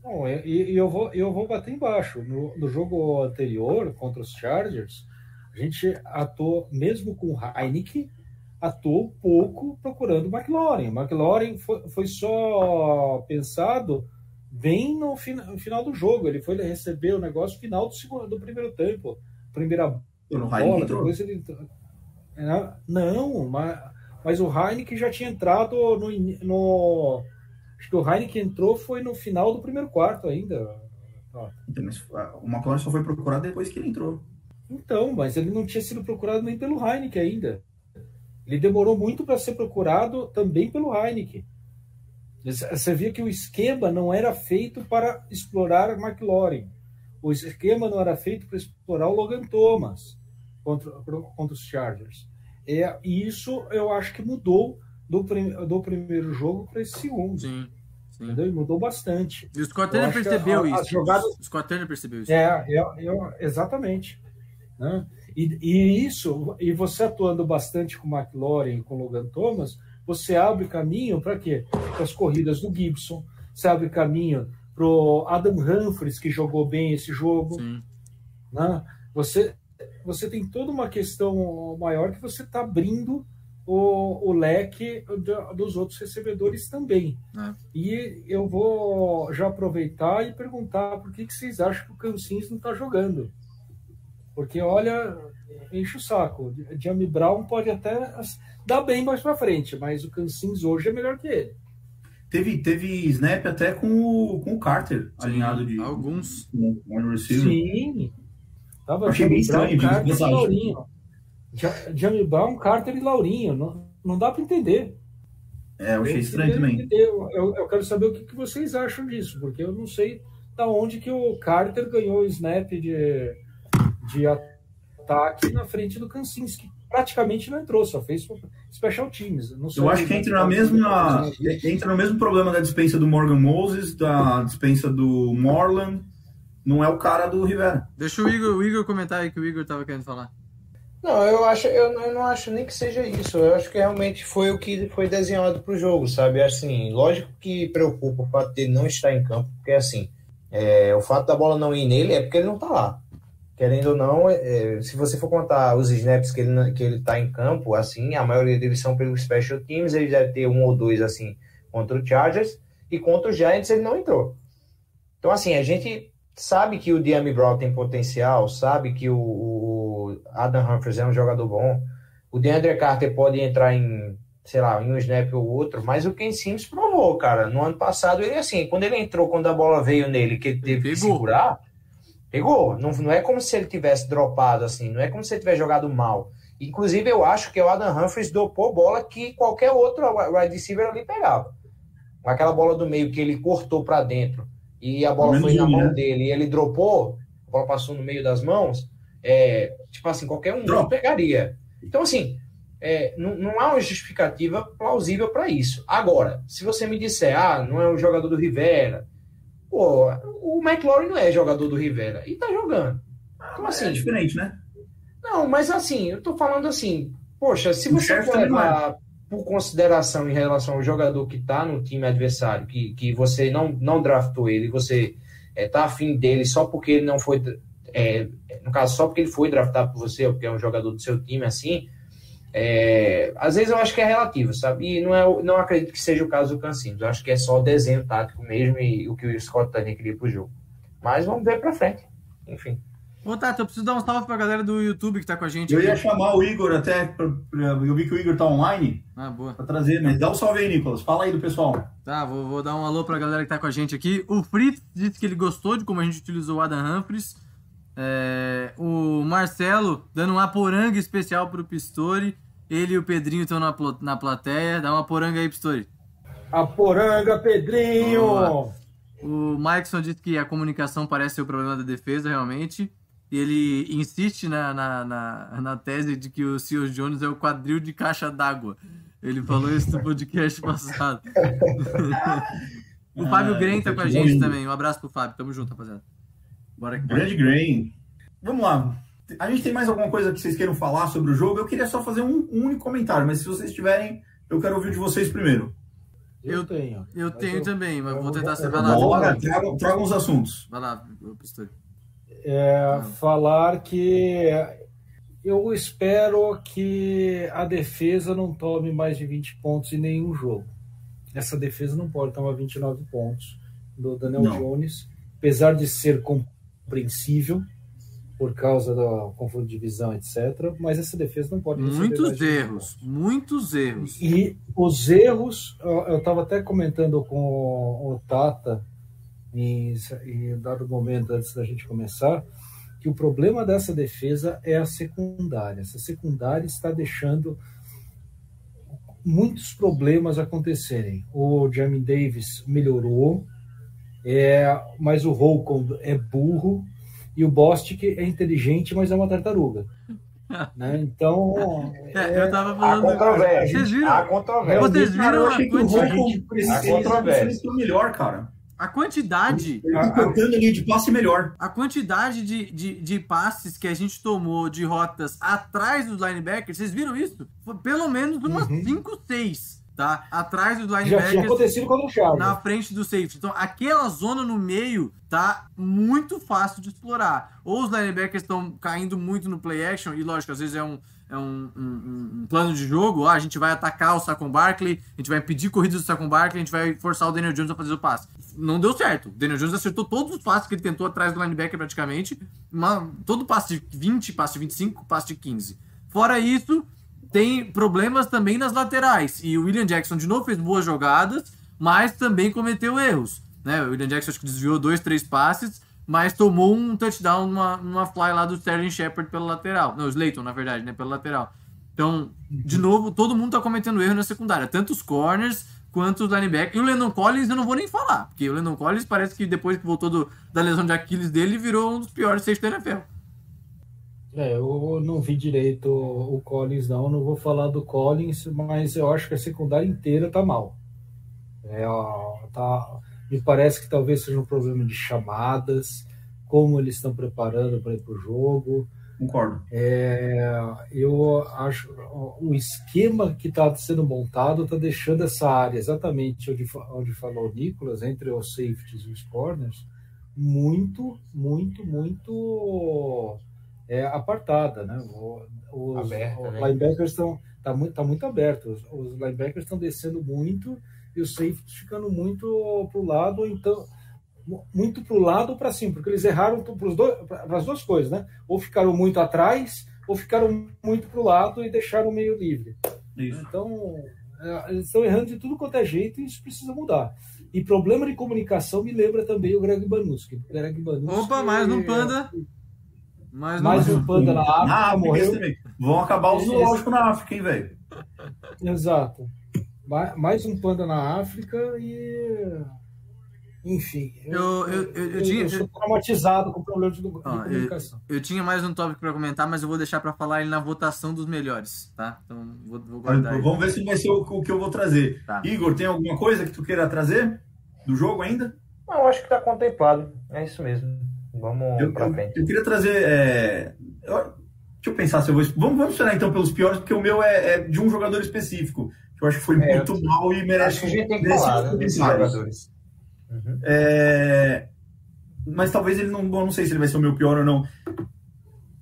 Bom, e, e eu, vou, eu vou bater embaixo. No, no jogo anterior, contra os Chargers, a gente atuou, mesmo com o Heineken, atuou pouco procurando o McLaurin. O McLaurin foi, foi só pensado bem no, no, final do jogo. Ele foi receber o negócio final do, segundo, do primeiro tempo. Primeira No bola, depois ele entrou. É, Não, mas, mas o Heineken já tinha entrado no, no. Acho que o Heineken entrou foi no final do primeiro quarto ainda. Então, mas, ah, O McLaurin só foi procurado depois que ele entrou. Então, mas ele não tinha sido procurado nem pelo Heineken ainda. Ele demorou muito para ser procurado também pelo Heineken. Você via que o esquema não era feito para explorar McLaurin. O esquema não era feito para explorar o Logan Thomas contra, contra os Chargers. É, e isso eu acho que mudou do, prim, do primeiro jogo para esse segundo. Sim, sim. Entendeu? E mudou bastante. E o Scott percebeu a- isso. as jogadas- O Scott percebeu isso. É, eu, eu- exatamente. Né? E, e isso, e você atuando bastante com o McLaurin e com o Logan Thomas, você abre caminho para quê? Para as corridas do Gibson, você abre caminho para o Adam Humphries, que jogou bem esse jogo. Sim. né? Você, você tem toda uma questão maior que você está abrindo o, o leque do- dos outros recebedores também. É. E eu vou já aproveitar e perguntar por que, que vocês acham que o Cansins não está jogando. Porque, olha, enche o saco. Jamie Brown pode até dar bem mais para frente, mas o Cansins hoje é melhor que ele. Teve, teve snap até com o, com o Carter, alinhado de Alguns. com. Sim. Tava Achei bem estranho, Carter e. Laurinho. Ja- Jamie Brown, Carter e Laurinho. Não, não dá para entender. É, eu achei Eu estranho também. Eu, eu- eu quero saber o que, que vocês acham disso, porque eu não sei da onde que o Carter ganhou o snap de, de ataque na frente do Kansinski. Praticamente não entrou, só fez special teams. Não sei Eu acho que entra na mesma. Entra no mesmo problema da dispensa do Morgan Moses, da dispensa do Morland. Não é o cara do Rivera. Deixa o Igor, o Igor comentar aí que o Igor tava querendo falar. Não, eu acho, eu, não- eu não acho nem que seja isso. Eu acho que realmente foi o que foi desenhado para o jogo, sabe? Assim, lógico que preocupa o fato dele não estar em campo, porque assim, é, o fato da bola não ir nele é porque ele não tá lá. Querendo ou não, é, se você for contar os snaps que ele, que ele tá em campo, assim, a maioria deles são pelos special teams, ele deve ter um ou dois, assim, contra o Chargers, e contra o Giants ele não entrou. Então, assim, a gente sabe que o Diami Brown tem potencial, sabe que o, o Adam Humphries é um jogador bom, o DeAndre Carter pode entrar em, sei lá, em um snap ou outro, mas o Ken Sims provou, cara. No ano passado, ele assim, quando ele entrou, quando a bola veio nele, que ele teve que pegou. segurar, pegou. Não, não é como se ele tivesse dropado, assim, não é como se ele tivesse jogado mal. Inclusive, eu acho que o Adam Humphries dopou bola que qualquer outro wide receiver ali pegava. Aquela bola do meio que ele cortou para dentro e a bola foi na mão né? dele e ele dropou, a bola passou no meio das mãos, é, tipo assim, qualquer um Drop. pegaria. Então, assim, é, não, não há uma justificativa plausível para isso. Agora, se você me disser, ah, não é um jogador do Rivera, pô, o McLaurin não é jogador do Rivera e tá jogando. Então, É assim, diferente, né? não, mas assim, eu tô falando assim, poxa, se O você for é. levar por consideração em relação ao jogador que tá no time adversário, que, que você não, não draftou ele, você é, tá afim dele só porque ele não foi, é, no caso, só porque ele foi draftado por você, porque é um jogador do seu time assim, é, às vezes eu acho que é relativo, sabe? E não, é, o- não acredito que seja o caso do Cancinho. Eu acho que é só desenho tático mesmo e o que o Scott Tani queria pro jogo. Mas vamos ver pra frente. Enfim. Ô, Tato, eu preciso dar um salve pra galera do YouTube que tá com a gente Eu ia aqui. chamar o Igor até. pra- pra- Eu vi que o Igor tá online Ah, boa. pra trazer, mas dá um salve aí, Nicolas. Fala aí do pessoal. Tá, vou, vou dar um alô pra galera que tá com a gente aqui. O Fritz disse que ele gostou de como a gente utilizou o Adam Humphries. É, o Marcelo dando uma poranga especial pro Pistori. Ele e o Pedrinho estão na, na plateia. Dá uma poranga aí, Pistori. A poranga, Pedrinho! Boa. O Mikeson disse que a comunicação parece ser o problema da defesa, realmente. E ele insiste na, na, na, na tese de que o Seals Jones é o quadril de caixa d'água. Ele falou isso no podcast passado. o Fábio Ah, Gren tá com a gente também. Um abraço pro Fábio. Tamo junto, rapaziada. Bora aqui. Grande Grain. Vamos lá. A gente tem mais alguma coisa que vocês queiram falar sobre o jogo? Eu queria só fazer um, um único comentário, mas se vocês tiverem, eu quero ouvir de vocês primeiro. Eu, Eu- tenho. Eu Mas tenho também, mas eu vou tentar eu ser lá. Bora, tragam, tragam os assuntos. Vai lá, Pistori. é, falar que eu espero que a defesa não tome mais de 20 pontos em nenhum jogo. Essa defesa não pode tomar 29 pontos do Daniel Não. Jones, apesar de ser compreensível por causa da confronto de divisão, etc. Mas essa defesa não pode Muitos de 20 erros, muitos erros. E os erros, eu estava até comentando com o Tata em, em dado momento antes da gente começar, que o problema dessa defesa é a secundária. Essa secundária está deixando muitos problemas acontecerem. O Jamie Davis melhorou, é, mas o Holcomb é burro e o Bostic é inteligente, mas é uma tartaruga. né? Então, É, eu tava Há falando. controvérsia. Vocês viram? Há controvérsia. Vocês viram a achei que o quantidade, a controvérsia. sendo melhor, cara. a quantidade, Ele tá cortando a linha de passe melhor. a quantidade de, de, de passes que a gente tomou de rotas atrás dos linebackers, vocês viram isso? Foi pelo menos umas Uhum. 5, 6, tá? Atrás dos já tinha linebackers. acontecido contra o Chargers. na frente do safety. Então, aquela zona no meio tá muito fácil de explorar. Ou os linebackers estão caindo muito no play action, e lógico, às vezes é um, é um, um- um plano de jogo, ah, a gente vai atacar o Saquon Barkley, a gente vai impedir corridas do Saquon Barkley, a gente vai forçar o Daniel Jones a fazer o passe. Não deu certo. O Daniel Jones acertou todos os passes que ele tentou atrás do linebacker praticamente. Uma, todo passe de 20, passe de 25, passe de 15. Fora isso, tem problemas também nas laterais. E o William Jackson, de novo, fez boas jogadas, mas também cometeu erros. Né? O William Jackson acho que desviou dois, três passes, mas tomou um touchdown numa, numa fly lá do Sterling Shepard pela lateral. Não, o Slayton, na verdade, né? Pela lateral. Então, de novo, todo mundo tá cometendo erro na secundária. Tanto os corners quanto os linebackers. E o Landon Collins eu não vou nem falar, porque o Landon Collins parece que depois que voltou do- da lesão de Aquiles dele, virou um dos piores safety da NFL. É, eu não vi direito o Collins, não. Não vou falar do Collins, mas eu acho que a secundária inteira tá mal. É, tá, me parece que talvez seja um problema de chamadas, como eles estão preparando para ir para o jogo. Concordo. É, eu acho o esquema que está sendo montado está deixando essa área exatamente onde, onde falou o Nicolas, entre os safeties e os corners, muito, muito, muito é, apartada, né? O- Os, Aberta, os né? linebackers estão tá muito, tá muito aberto, os, os linebackers estão descendo muito e os safeties ficando muito para o lado, então muito para o lado ou para cima, porque eles erraram para as duas coisas, né? Ou ficaram muito atrás, ou ficaram muito para o lado e deixaram o meio livre. Isso. Então, é, eles estão errando de tudo quanto é jeito e isso precisa mudar. E problema de comunicação me lembra também o Greg Banuski. O Greg Banuski Opa, mais um panda. Mais, Mais um. panda na África, África morreu. Vão acabar os zoológicos na África, hein, velho? Exato. Ma- Mais um panda na África e. Enfim. Eu- eu- eu- eu tinha- sou traumatizado com problemas de, eu- comunicação. Eu tinha mais um tópico pra comentar, mas eu vou deixar pra falar ele na votação dos melhores, tá? Então vou, vou guardar. ele. Vamos ver se vai ser o, o que eu vou trazer. Tá. Igor, tem alguma coisa que tu queira trazer do jogo ainda? Não, acho que tá contemplado. É isso mesmo. Vamos Eu, pra eu- frente. eu queria trazer. é, eu- deixa eu pensar se eu vou. Vamos, vamos esperar então pelos piores, porque o meu é, é de um jogador específico. Que eu acho que foi É, muito mal e merece. Acho que a gente tem que falar né, desses comentários. jogadores. Uhum. É, Mas talvez ele não. não sei se ele vai ser o meu pior ou não.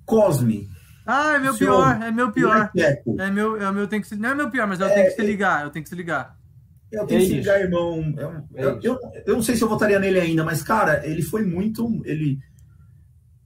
Cosme. Ah, é meu Senhor, pior, é meu pior. É meu, é meu, tem que se, não é meu pior, mas eu tenho que se ligar, eu tenho que se ligar. Eu tenho que É isso. ligar, irmão. Eu, É eu, eu, eu não sei se eu votaria nele ainda, mas, cara, ele foi muito. Ele.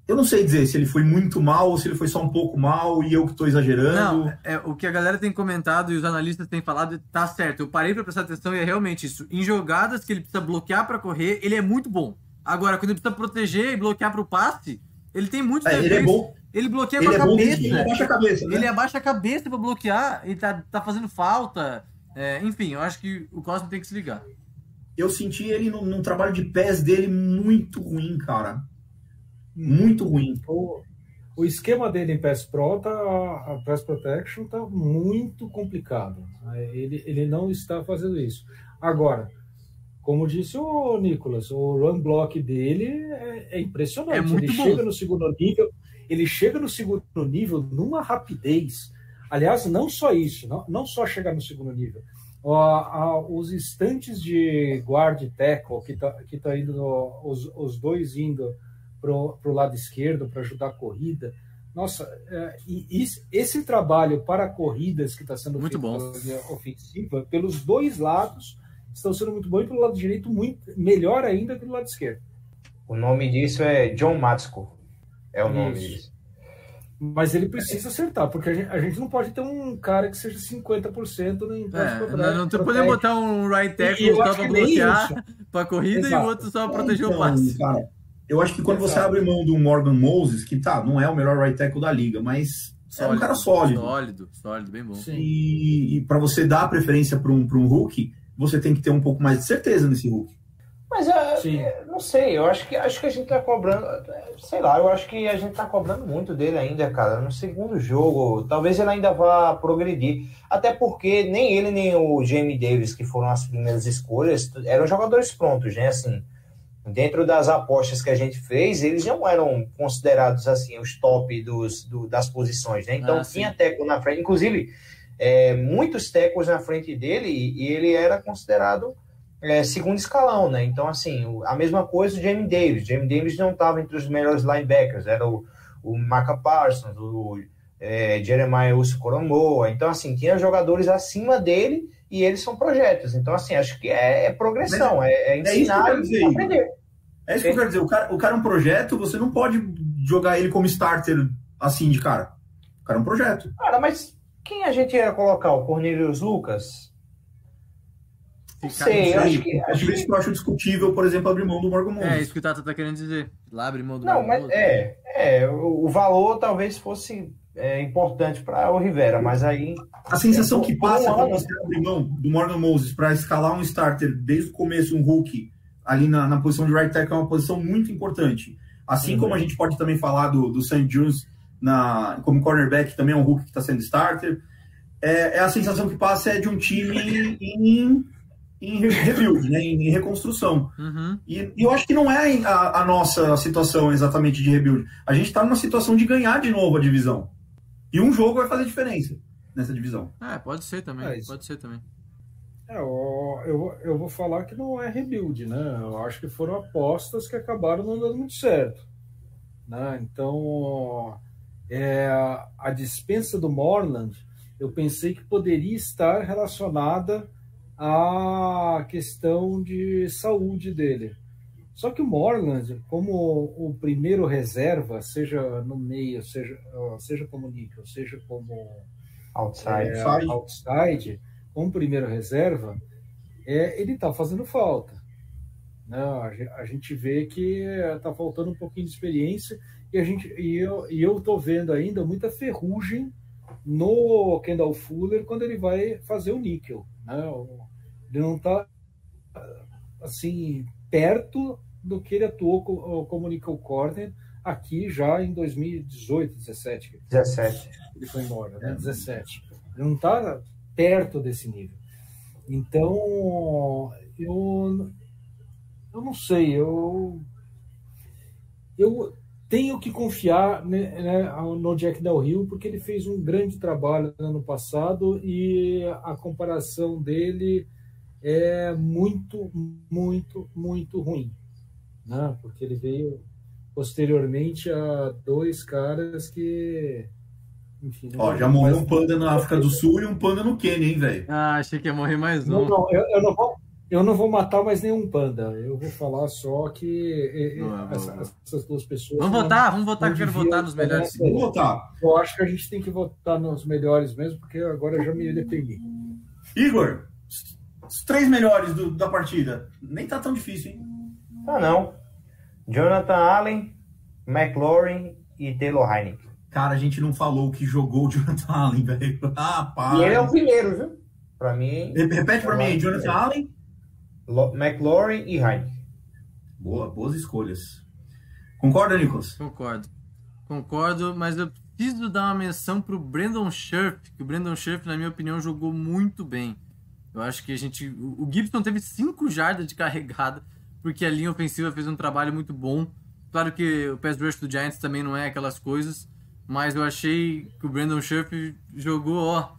Eu não sei dizer se ele foi muito mal ou se ele foi só um pouco mal e eu que tô exagerando. Não, é, o que a galera tem comentado e os analistas têm falado tá certo. Eu parei pra prestar atenção e é realmente isso. Em jogadas que ele precisa bloquear pra correr, ele é muito bom. Agora, quando ele precisa proteger e bloquear pro passe, ele tem muitos É, ele é bom. Ele bloqueia Ele com é a bom cabeça. de abaixa a cabeça, né? Ele abaixa a cabeça pra bloquear e tá, tá fazendo falta. É, enfim, eu acho que o Cosmo tem que se ligar. Eu senti ele num, num trabalho de pés dele muito ruim, cara. Muito ruim. O, o esquema dele em Pass Pro, tá, a Pass Protection tá muito complicado. Ele, ele não está fazendo isso. Agora, como disse o Nicolas, o run block dele é, é impressionante. É muito ele bom. chega no segundo nível, ele chega no segundo nível numa rapidez. Aliás, não só isso, não, não só chegar no segundo nível. ó, a- os instantes de guard e tackle que tá, que tá indo, no- os, os dois indo pro, pro lado esquerdo para ajudar a corrida. Nossa, é, e esse trabalho para corridas que está sendo Muito feito bom. ofensiva, pelos dois lados, estão sendo muito bom e pelo lado direito muito melhor ainda que do lado esquerdo. O nome disso é John Matsko. É o nome Isso. disso. Mas ele precisa acertar, porque a gente, a gente não pode ter um cara que seja 50% em pass É, não, podemos back. botar um right E tackle só nem bloquear pra corrida e Exato. o outro só pra proteger o Então, passe. cara, eu acho que quando você Exato. abre mão do Morgan Moses, que tá, não é o melhor right tackle da liga, mas é um cara sólido. Sólido, sólido, bem bom. Sim. E, e para você dar a preferência para um, pra um Hulk, você tem que ter um pouco mais de certeza nesse Hulk. Mas é, Sim. é, não sei, eu acho que acho que a gente tá cobrando, é, sei lá, eu acho que a gente tá cobrando muito dele ainda, cara. No segundo jogo, talvez ele ainda vá progredir. Até porque nem ele nem o Jamie Davis, que foram as primeiras escolhas, eram jogadores prontos, né? Assim, dentro das apostas que a gente fez, eles não eram considerados assim os top dos, do- das posições, né? Então Ah, tinha teco na frente, inclusive é, muitos tecos na frente dele e ele era considerado é, segundo escalão, né? Então, assim, a mesma coisa o Jamie Davis. Jamie Davis não estava entre os melhores linebackers, era o, o Parsons, o é, Jeremiah Uso Coromoa. Então, assim, tinha jogadores acima dele e eles são projetos. Então, assim, acho que é, é progressão, é, é isso que eu ensinar quero e aprender. É isso que eu quero dizer. O cara, o cara é um projeto, você não pode jogar ele como starter assim de cara. O cara é um projeto. Cara, mas quem a gente ia colocar? O Cornelius Lucas? Sei, eu Sei, acho que. é Acho por isso que que eu acho discutível, por exemplo, abrir mão do Morgan Moses. É, isso que o Tata tá querendo dizer. Lá abre mão do Não, Morgan mas Moses. é, é o, valor talvez fosse é, importante para o Rivera, mas aí A sensação que Por um passa quando você abre mão do Morgan Moses para escalar um starter desde o começo, um Hulk, ali na, na posição de right tackle, é uma posição muito importante. Assim Uhum. como a gente pode também falar do, do St. Jones na, como cornerback, também é um Hulk que está sendo starter. É, é a sensação que passa é de um time em, em re- rebuild, né, em, em reconstrução. Uhum. E, e eu acho que não é a, a nossa situação exatamente de rebuild. A gente está numa situação de ganhar de novo a divisão. E um jogo vai fazer diferença nessa divisão. É, pode ser também. É, pode ser também. É, eu, eu, vou- eu vou falar que não é rebuild, né? Eu acho que foram apostas que acabaram não dando muito certo. Né? Então, é, a dispensa do Morland, eu pensei que poderia estar relacionada à questão de saúde dele. Só que o Morland, como o primeiro reserva, seja no meio, seja, seja como níquel, seja como outside. é, Outside. como primeira reserva, é, ele está fazendo falta. Não, a, ge- a gente vê que está faltando um pouquinho de experiência e a gente e eu e eu tô vendo ainda muita ferrugem no Kendall Fuller quando ele vai fazer o níquel, né? O- Ele não está assim perto do que ele atuou co- como nickel corner aqui já em 2018, 17, 17. ele foi embora, né? 17. Ele não está perto desse nível. Então, eu, eu não sei, eu, eu tenho que confiar né, né, no Jack Del Rio, porque ele fez um grande trabalho no ano passado e a comparação dele é muito, muito, muito ruim. Né? Porque ele veio posteriormente a dois caras que. Enfim, não Ó, já morreu um panda na África do Sul e um panda no Quênia, hein, velho? Ah, achei que ia morrer mais Não, um. não, eu, eu não vou, eu não vou matar mais nenhum panda. Eu vou falar só que essa- essas duas pessoas. Vamos não- votar, vamos votar, não que eu quero votar nos melhores. Vamos votar. Eu acho que a gente tem que votar nos melhores mesmo, porque agora eu já me defendi. Igor, os três melhores do- da partida. Nem tá tão difícil, hein? Ah, não. Jonathan Allen, McLaurin e Taylor Heineken. Cara, a gente não falou que jogou o Jonathan Allen, velho. Ah, pá. E ele é o primeiro, viu? Pra mim, Repete pra mim aí, Jonathan Allen. McLaurin e Heineken. Boa, boas escolhas. Concorda, Nicolas? Concordo. Concordo, mas eu preciso dar uma menção pro Brandon Scherf, que o Brandon Scherf, na minha opinião, jogou muito bem. Eu acho que a gente. O Gibson teve 5 jardas de carregada, porque a linha ofensiva fez um trabalho muito bom. Claro que o pass rush do Giants também não é aquelas coisas, mas eu achei que o Brandon Scherf jogou, ó,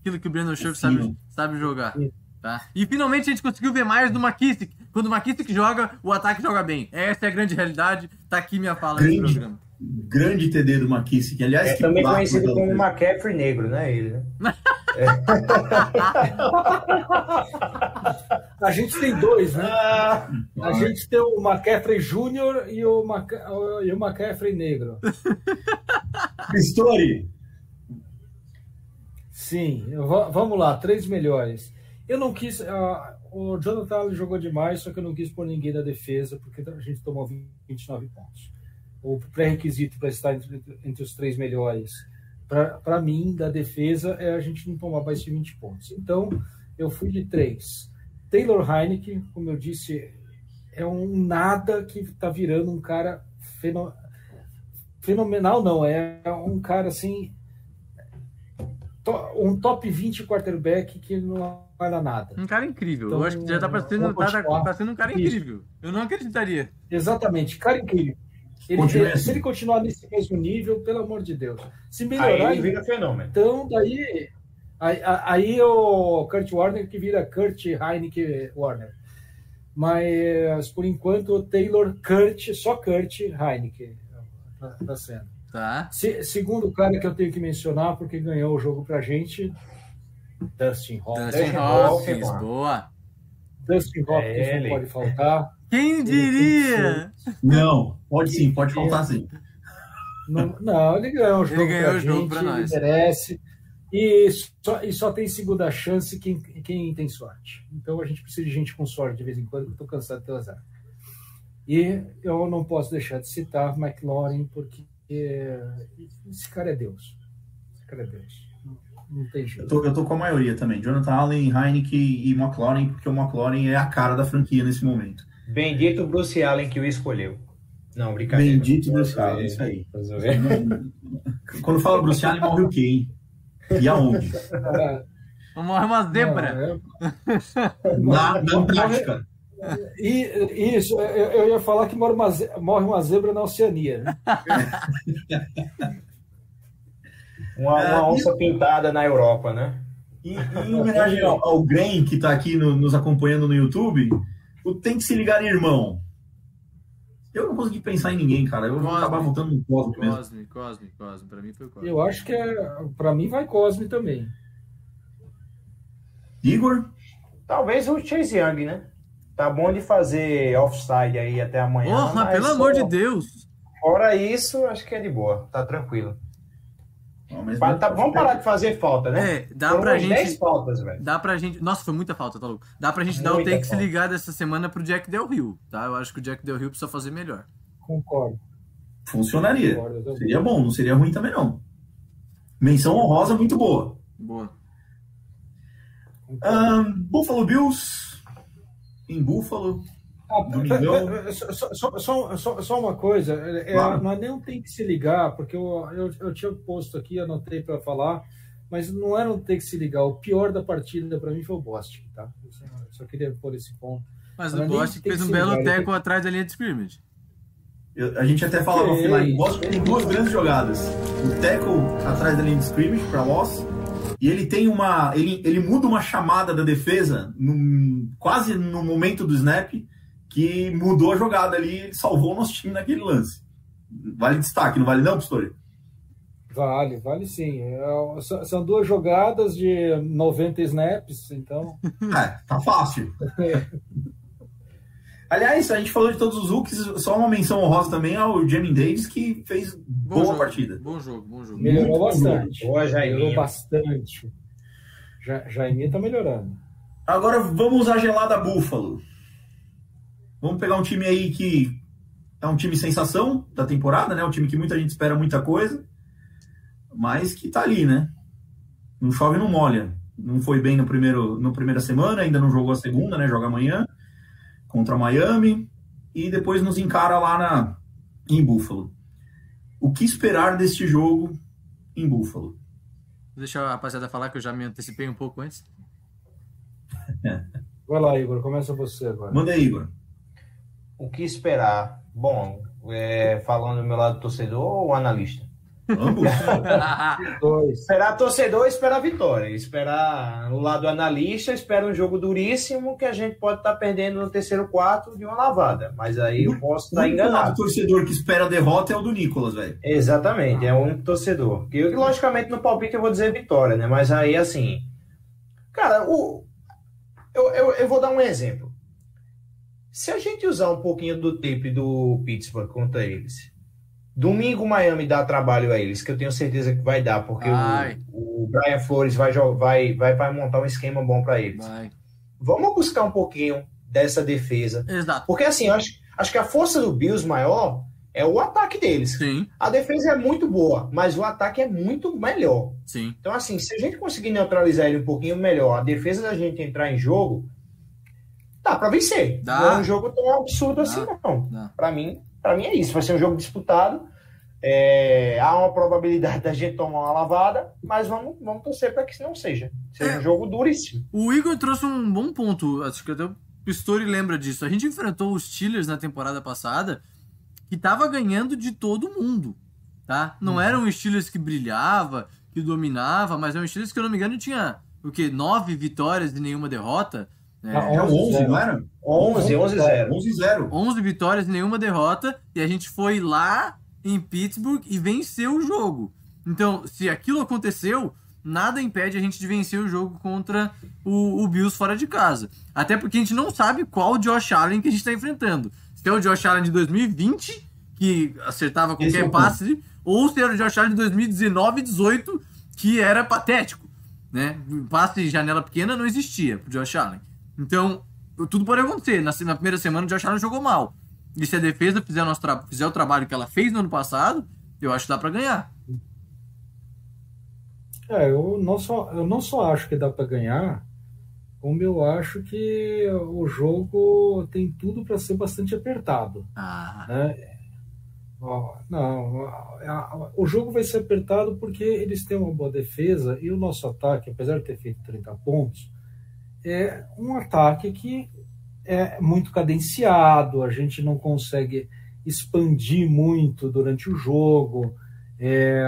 aquilo que o Brandon Scherf sabe, sabe jogar. Tá? E finalmente a gente conseguiu ver mais do McKissick. Quando o McKissick joga, o ataque joga bem. Essa é a grande realidade. Tá aqui minha fala nesse Grande. programa. Grande TD do McKissick. Aliás, É que também conhecido como. McCaffrey negro, né? Ele, né? A gente tem dois, né? A gente tem o McCaffrey Júnior e o, Maca... e o McCaffrey Negro. Pistori. Sim, vamos lá, três melhores. Eu não quis. ah, o Jonathan jogou demais, só que eu não quis pôr ninguém da defesa, porque a gente tomou 29 pontos. O pré-requisito para estar entre, entre os três melhores, para mim, da defesa, é a gente não tomar mais de 20 pontos. Então, eu fui de três. Taylor Heineken, como eu disse, é um nada que está virando um cara feno- fenomenal, não. É um cara assim um top 20 quarterback que não vai dar nada. Um cara incrível. Então, eu acho que já tá parecendo, vamos tá, continuar. tá sendo um cara Isso. incrível. Eu não acreditaria. Exatamente, cara incrível. Ele, ele- assim. se ele continuar nesse mesmo nível, pelo amor de Deus. Se melhorar, Aí ele vira fenômeno. então daí. Aí, aí o Kurt Warner que vira Kurt Heineken Warner. Mas por enquanto o Taylor Kurt, só Kurt Heineken tá, sendo. Tá? Se- segundo cara que eu tenho que mencionar, porque ganhou o jogo pra gente, Dustin Hopkins. Dustin Hopkins, boa. Dustin Hopkins É não pode faltar. Quem diria? Não, pode sim, pode faltar sim. Não, não, ele ganhou o jogo ganhou pra o jogo gente, pra ele nós. merece. E só, e só tem segunda chance quem, quem tem sorte. Então a gente precisa de gente com sorte de vez em quando, eu tô cansado de ter azar. E eu não posso deixar de citar McLaurin, porque é, esse cara é Deus. Esse cara é Deus. Não, não tem Eu jeito. tô, eu tô com a maioria também. Jonathan Allen, Heineken e McLaurin, porque o McLaurin é a cara da franquia nesse momento. Bendito Bruce Allen que o escolheu. Não, brincadeira. Bendito Bruce Allen, isso aí. Quando fala Bruce Allen, morre o quê, hein? E aonde? Ah, Morre uma zebra. não, Na, na Antártica. E, isso, eu, eu ia falar que morre uma, ze- morre uma zebra na Oceania. né? Uma, uma onça pintada na Europa, né? E, e em homenagem ao, ao Gren, que tá aqui no- nos acompanhando no YouTube, o Tem que se ligar, irmão. Eu não consegui pensar em ninguém, cara. Eu vou acabar votando no Cosme mesmo. Cosme, Cosme, Cosme. Pra mim foi Cosme. Eu acho que é, para mim vai Cosme também. Igor? Talvez o Chase Young, né? Tá bom de fazer offside aí até amanhã. Porra, pelo amor só- de Deus. Fora isso, acho que é de boa. Tá tranquilo. Pa- tá- vamos parar de fazer falta, né? É, dá Foram pra gente- 10 faltas, velho. Dá pra gente. Nossa, foi muita falta, tá louco? Dá pra gente dar o Muita take se falta. ligar dessa semana pro Jack Del Rio, tá? Eu acho que o Jack Del Rio precisa fazer melhor. Concordo. Funcionaria. concordo. Seria bom, não seria ruim também, não. Menção honrosa muito boa. Boa. Ahn, Buffalo Bills. Em Buffalo. Ah, Domingão. só, só- só- só- só uma coisa, é, Claro. não é nem um tem que se ligar, porque eu, eu, eu tinha posto aqui, anotei para falar, mas não era um ter que se ligar. O pior da partida para mim foi o Boston, tá? Eu só, eu só queria pôr esse ponto. Mas Mas o tem fez um belo teco atrás da linha de scrimmage. Eu- a gente até falava Ok. offline. O Boston tem duas grandes jogadas. O tackle atrás da linha de scrimmage para loss. E ele tem uma. Ele, ele muda uma chamada da defesa num- quase no momento do snap que mudou a jogada ali e salvou o nosso time naquele lance. Vale destaque, não vale não, Pistori? Vale, vale sim. É, são- duas jogadas de 90 snaps, então. É, tá fácil. Aliás, a gente falou de todos os hooks, só uma menção honrosa também ao Jamin Davis, que fez Bom boa jogo, partida. Bom jogo, bom jogo. Melhorou Muito bastante. Boa, Melhorou Jaiminho. bastante. Ja, Jaiminho tá melhorando. Agora vamos à gelada Buffalo. Vamos pegar um time aí que é um time sensação da temporada, né? Um time que muita gente espera muita coisa, mas que tá ali, né? Não chove, não molha. Não foi bem no primeiro, no primeira semana, ainda não jogou a segunda, né? Joga amanhã contra Miami e depois nos encara lá na em Buffalo. O que esperar deste jogo em Buffalo? Deixa a rapaziada falar que eu já me antecipei um pouco antes. Vai lá, Igor, começa você agora. Manda aí, Igor. O que esperar? Bom, é, falando do meu lado torcedor ou analista? Ambos. Dois. Esperar torcedor, esperar a vitória. Esperar o lado analista, espera um jogo duríssimo que a gente pode estar perdendo no terceiro quarto de uma lavada. Mas aí eu posso estar o único lado enganado. torcedor que espera a derrota é o do Nicolas, velho. Exatamente, é o único torcedor. E logicamente no palpite eu vou dizer vitória, né? Mas aí assim. Cara, o, eu, eu, eu vou dar um exemplo. Se a gente usar um pouquinho do tape do Pittsburgh contra eles, domingo Miami dá trabalho a eles, que eu tenho certeza que vai dar, porque o, o Brian Flores vai, vai, vai, vai montar um esquema bom para eles. Vai. Vamos buscar um pouquinho dessa defesa. Exato. Porque assim, acho, acho que a força do Bills maior é o ataque deles. Sim, A defesa é muito boa, mas o ataque é muito melhor. sim. Então, assim, se a gente conseguir neutralizar ele um pouquinho melhor, a defesa da gente entrar em jogo, dá pra vencer. Dá. Não é um jogo tão absurdo assim, não. Dá. Pra mim, pra mim é isso. Vai ser um jogo disputado. É, há uma probabilidade da gente tomar uma lavada, mas vamos, vamos torcer para que não seja. Seja É. um jogo duríssimo. O Igor trouxe um bom ponto, acho que até o Pistori lembra disso. A gente enfrentou os Steelers na temporada passada, que tava ganhando de todo mundo, tá? Não Uhum. era um Steelers que brilhava, que dominava, mas é um Steelers que, se eu não me engano, tinha o quê? Nove vitórias e nenhuma derrota. Né? Ah, Era 11, 11, não era? 11, 11 0. 11-0. 11 vitórias e nenhuma derrota, e a gente foi lá em Pittsburgh e venceu o jogo. Então, se aquilo aconteceu, nada impede a gente de vencer o jogo contra o, o Bills fora de casa. Até porque a gente não sabe qual Josh Allen que a gente está enfrentando. Se é o Josh Allen de 2020, que acertava é qualquer ponto. passe, ou se era o Josh Allen de 2019 e 18, que era patético. Né? Passe de janela pequena não existia pro Josh Allen. Então, tudo pode acontecer. Na, na primeira semana, o Josh Allen jogou mal. E se a defesa fizer, o nosso fizer o trabalho que ela fez no ano passado, eu acho que dá pra ganhar. É, eu não só, eu não só acho que dá para ganhar, como eu acho que o jogo tem tudo para ser bastante apertado. Ah, né? Não, o jogo vai ser apertado porque eles têm uma boa defesa e o nosso ataque, apesar de ter feito 30 pontos, é um ataque que é muito cadenciado, a gente não consegue expandir muito durante o jogo. É,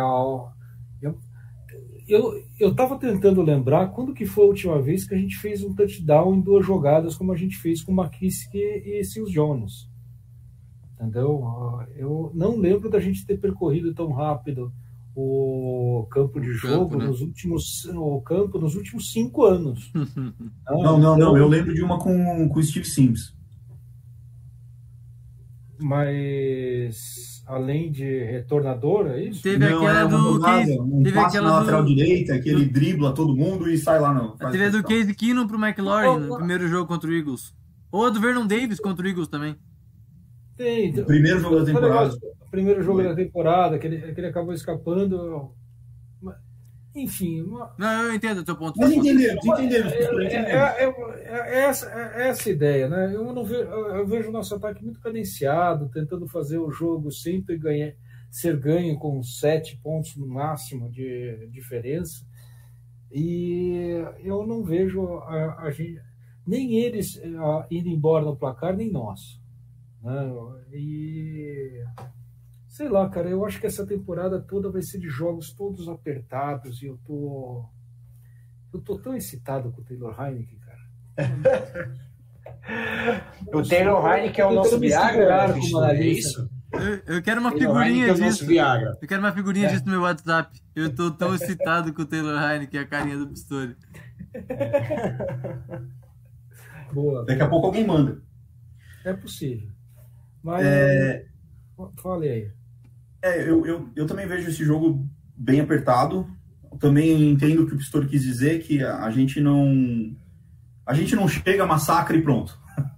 eu estava tentando lembrar quando que foi a última vez que a gente fez um touchdown em duas jogadas como a gente fez com McKissick e Seals Jones. Entendeu? Eu não lembro da gente ter percorrido tão rápido o campo de O jogo campo, né? nos últimos o campo nos últimos cinco anos. Não, não, não. Eu lembro de uma com, com o Steve Sims. Mas além de retornador, é isso? teve não, aquela é do jogada, Case, um teve passe aquela na do- lateral direita, que ele dribla todo mundo e sai lá no. faz teve a do. Case Keenum pro McLaurin no primeiro jogo contra o Eagles. Ou a do Vernon Davis contra o Eagles também. Tem. O primeiro jogo da temporada. legal, o primeiro jogo da temporada, que ele, que ele acabou escapando. Mas, Enfim, uma- Não, eu entendo o teu ponto. Mas entendemos, entendemos. É, é, entendemos. é, essa, é essa a ideia, né? Eu, não vejo, eu vejo o nosso ataque muito cadenciado, tentando fazer o jogo sempre ganhar, ser ganho com sete pontos no máximo de diferença. E eu não vejo a, a gente, nem eles ah, indo embora no placar, nem nós. Né? E sei lá, cara, eu acho que essa temporada toda vai ser de jogos todos apertados e eu tô. Eu tô tão excitado com o Taylor Heineken, cara. O Taylor Heineken é o nosso Viagra, né? É isso? Eu, eu quero uma Taylor figurinha Heineken é disso. Viagra. Eu quero uma figurinha É. disso no meu WhatsApp. Eu tô tão excitado com o Taylor Heineken, a carinha do Pistori. Boa, Daqui a pouco alguém manda. é possível. Mas É, fale aí. é, eu, eu, eu também vejo esse jogo bem apertado. Eu também entendo o que o Pistori quis dizer, que a, a gente não. A gente não chega, massacre e pronto.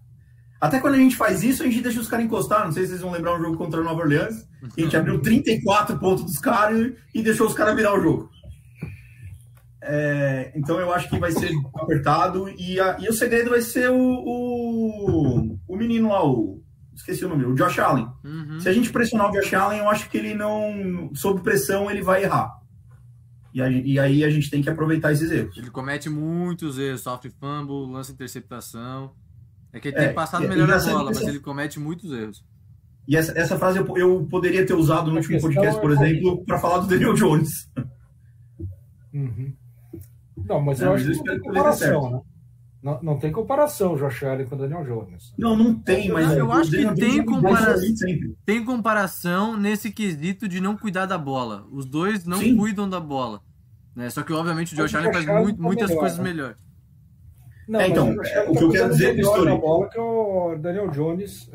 Até quando a gente faz isso, a gente deixa os caras encostar. Não sei se vocês vão lembrar um jogo contra a Nova Orleans. que A gente abriu 34 pontos dos caras e deixou os caras virar o jogo. É, então eu acho que vai ser apertado e, a- e o segredo vai ser o, o, o menino lá, o, esqueci o nome, o Josh Allen. Uhum. Se a gente pressionar o Josh Allen, eu acho que ele não, sob pressão, ele vai errar. E, a- e aí a gente tem que aproveitar esses erros. Ele comete muitos erros, sofre fumble, lança interceptação. É que ele É, tem passado e- melhor a bola, mas ele comete muitos erros. E essa, essa frase eu, eu poderia ter usado no A último podcast, é por exemplo, para falar do Daniel Jones. Uhum. Não, mas É, eu mas acho eu que não tem espero que ele dê certo. comparação, né? Não, não tem comparação o Josh Allen com o Daniel Jones. Não, não tem, mas Eu o acho que Daniel tem Jones é sempre. Tem comparação nesse quesito de não cuidar da bola. Os dois não Sim. cuidam da bola. Né? Só que, obviamente, o Josh o Allen faz Allen muito- tá muitas melhor, coisas né? melhor. Não, É, então, Josh é, o tá que eu quero jogando dizer, melhor Pistori- na bola que o Daniel Jones,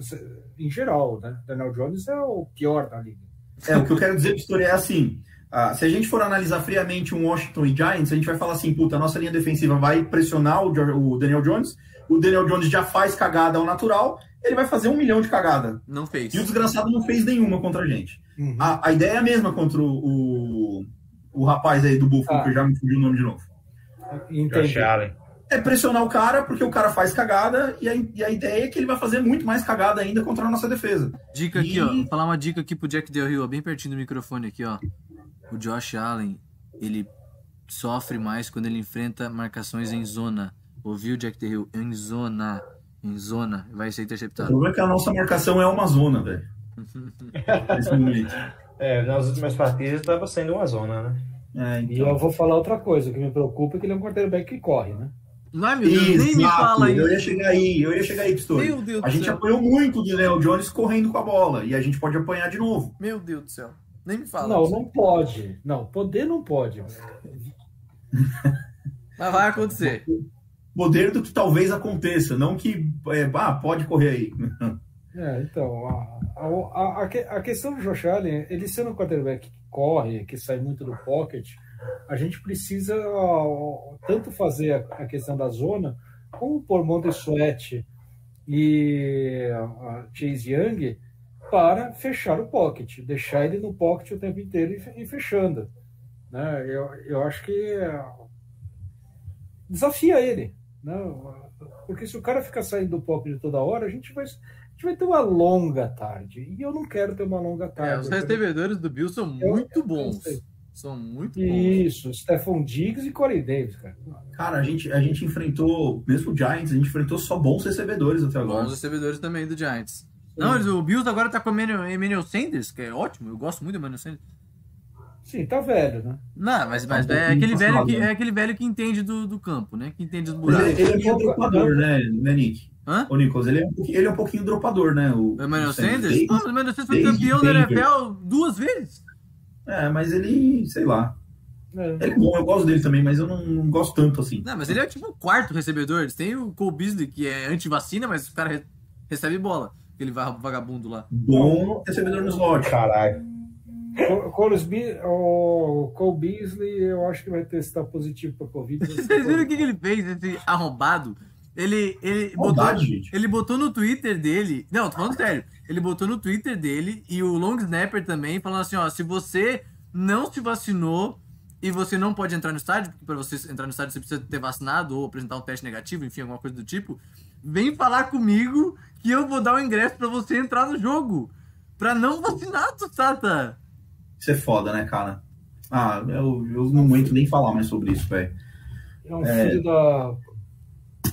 em geral, né? Daniel Jones é o pior da liga. É, o que eu quero dizer, Pistori, é assim. Ah, se a gente for analisar friamente um Washington e Giants, a gente vai falar assim, puta, a nossa linha defensiva vai pressionar o, Daniel Jones, o Daniel Jones já faz cagada ao natural, ele vai fazer um milhão de cagada. Não fez. E o desgraçado não fez nenhuma contra a gente. Uhum. A, a ideia é a mesma contra o, o, o rapaz aí do Buffalo, Ah. que já me fugiu o nome de novo. Entendi. É pressionar o cara, porque o cara faz cagada, e a, e a ideia é que ele vai fazer muito mais cagada ainda contra a nossa defesa. Dica aqui, E- ó. Vou falar uma dica aqui pro Jack Del Rio, ó, bem pertinho do microfone aqui, ó. O Josh Allen, ele sofre mais quando ele enfrenta marcações em zona. Ouviu, Jack Rio? Em zona. Em zona. Vai ser O interceptado. problema é que a nossa marcação é uma zona, velho. Nesse momento. É, nas últimas partidas estava sendo uma zona, né? É, E então. eu vou falar outra coisa, o que me preocupa é que ele é um quarterback que corre, né? Ai, meu Deus, nem me Exato, fala eu ia isso. chegar aí, eu ia chegar aí, Pistori. Meu Deus A do gente céu. apanhou muito do Daniel Jones correndo com a bola, e a gente pode apanhar de novo. Meu Deus do céu. Nem me fala. Não, não pode. Não, poder não pode. Mas vai acontecer. Poder do que talvez aconteça, não que, é, ah, pode correr aí. É, então, a, a, a, a questão do Josh Allen, ele sendo um quarterback que corre, que sai muito do pocket, a gente precisa ó, tanto fazer a, a questão da zona, como por Monte Sweat e a Chase Young para fechar o pocket, deixar ele no pocket o tempo inteiro e, fe- e fechando. Né? Eu, eu acho que é, desafia ele. Né? Porque se o cara ficar saindo do pocket toda hora, a gente vai, a gente vai ter uma longa tarde. E eu não quero ter uma longa É, tarde. os Eu quero- recebedores do Bill são Eu- muito eu bons. sei. São muito bons. Isso, Stephon Diggs e Corey Davis, cara. Cara, a gente, a gente enfrentou, mesmo o Giants, a gente enfrentou só bons recebedores até agora. Bons recebedores também do Giants. Não, eles- o Bills agora tá com o Emmanuel Sanders, que é ótimo. Eu gosto muito do Emmanuel Sanders. Sim, tá velho, né? Não, mas, mas Tá um é, aquele velho que, né? é aquele velho que entende do, do campo, né? Que entende dos buracos. Ele, ele é meio dropador, né, né, Nick? Hã? Ô, Nicolas, ele é, um pouquinho, ele é um pouquinho dropador, né? O, O Emmanuel Sanders. Desde- o Emmanuel Sanders foi campeão da. NFL duas vezes. É, mas ele, sei lá. É. Ele é bom, eu gosto dele também, mas eu não, não gosto tanto assim. Não, mas ele é tipo o quarto recebedor. Eles têm o Cole Beasley, que é anti-vacina, mas o cara re- recebe bola. Aquele va- vagabundo lá. Bom recebedor no slot. Caralho. O, Cole Beasley, eu acho que vai testar positivo para Covid. Vocês viram o que, que ele fez, esse arrombado? Ele, ele, botou, Maldade, gente. ele botou no Twitter dele. Não, tô falando sério. Ele botou no Twitter dele e o Long Snapper também, falando assim: ó, se você não se vacinou e você não pode entrar no estádio, porque para você entrar no estádio você precisa ter vacinado ou apresentar um teste negativo, enfim, alguma coisa do tipo, vem falar comigo que eu vou dar o ingresso para você entrar no jogo. Pra não vacinar, Tata. Isso é foda, né, cara? Ah, eu, eu não aguento nem falar mais sobre isso, velho. É um filho da.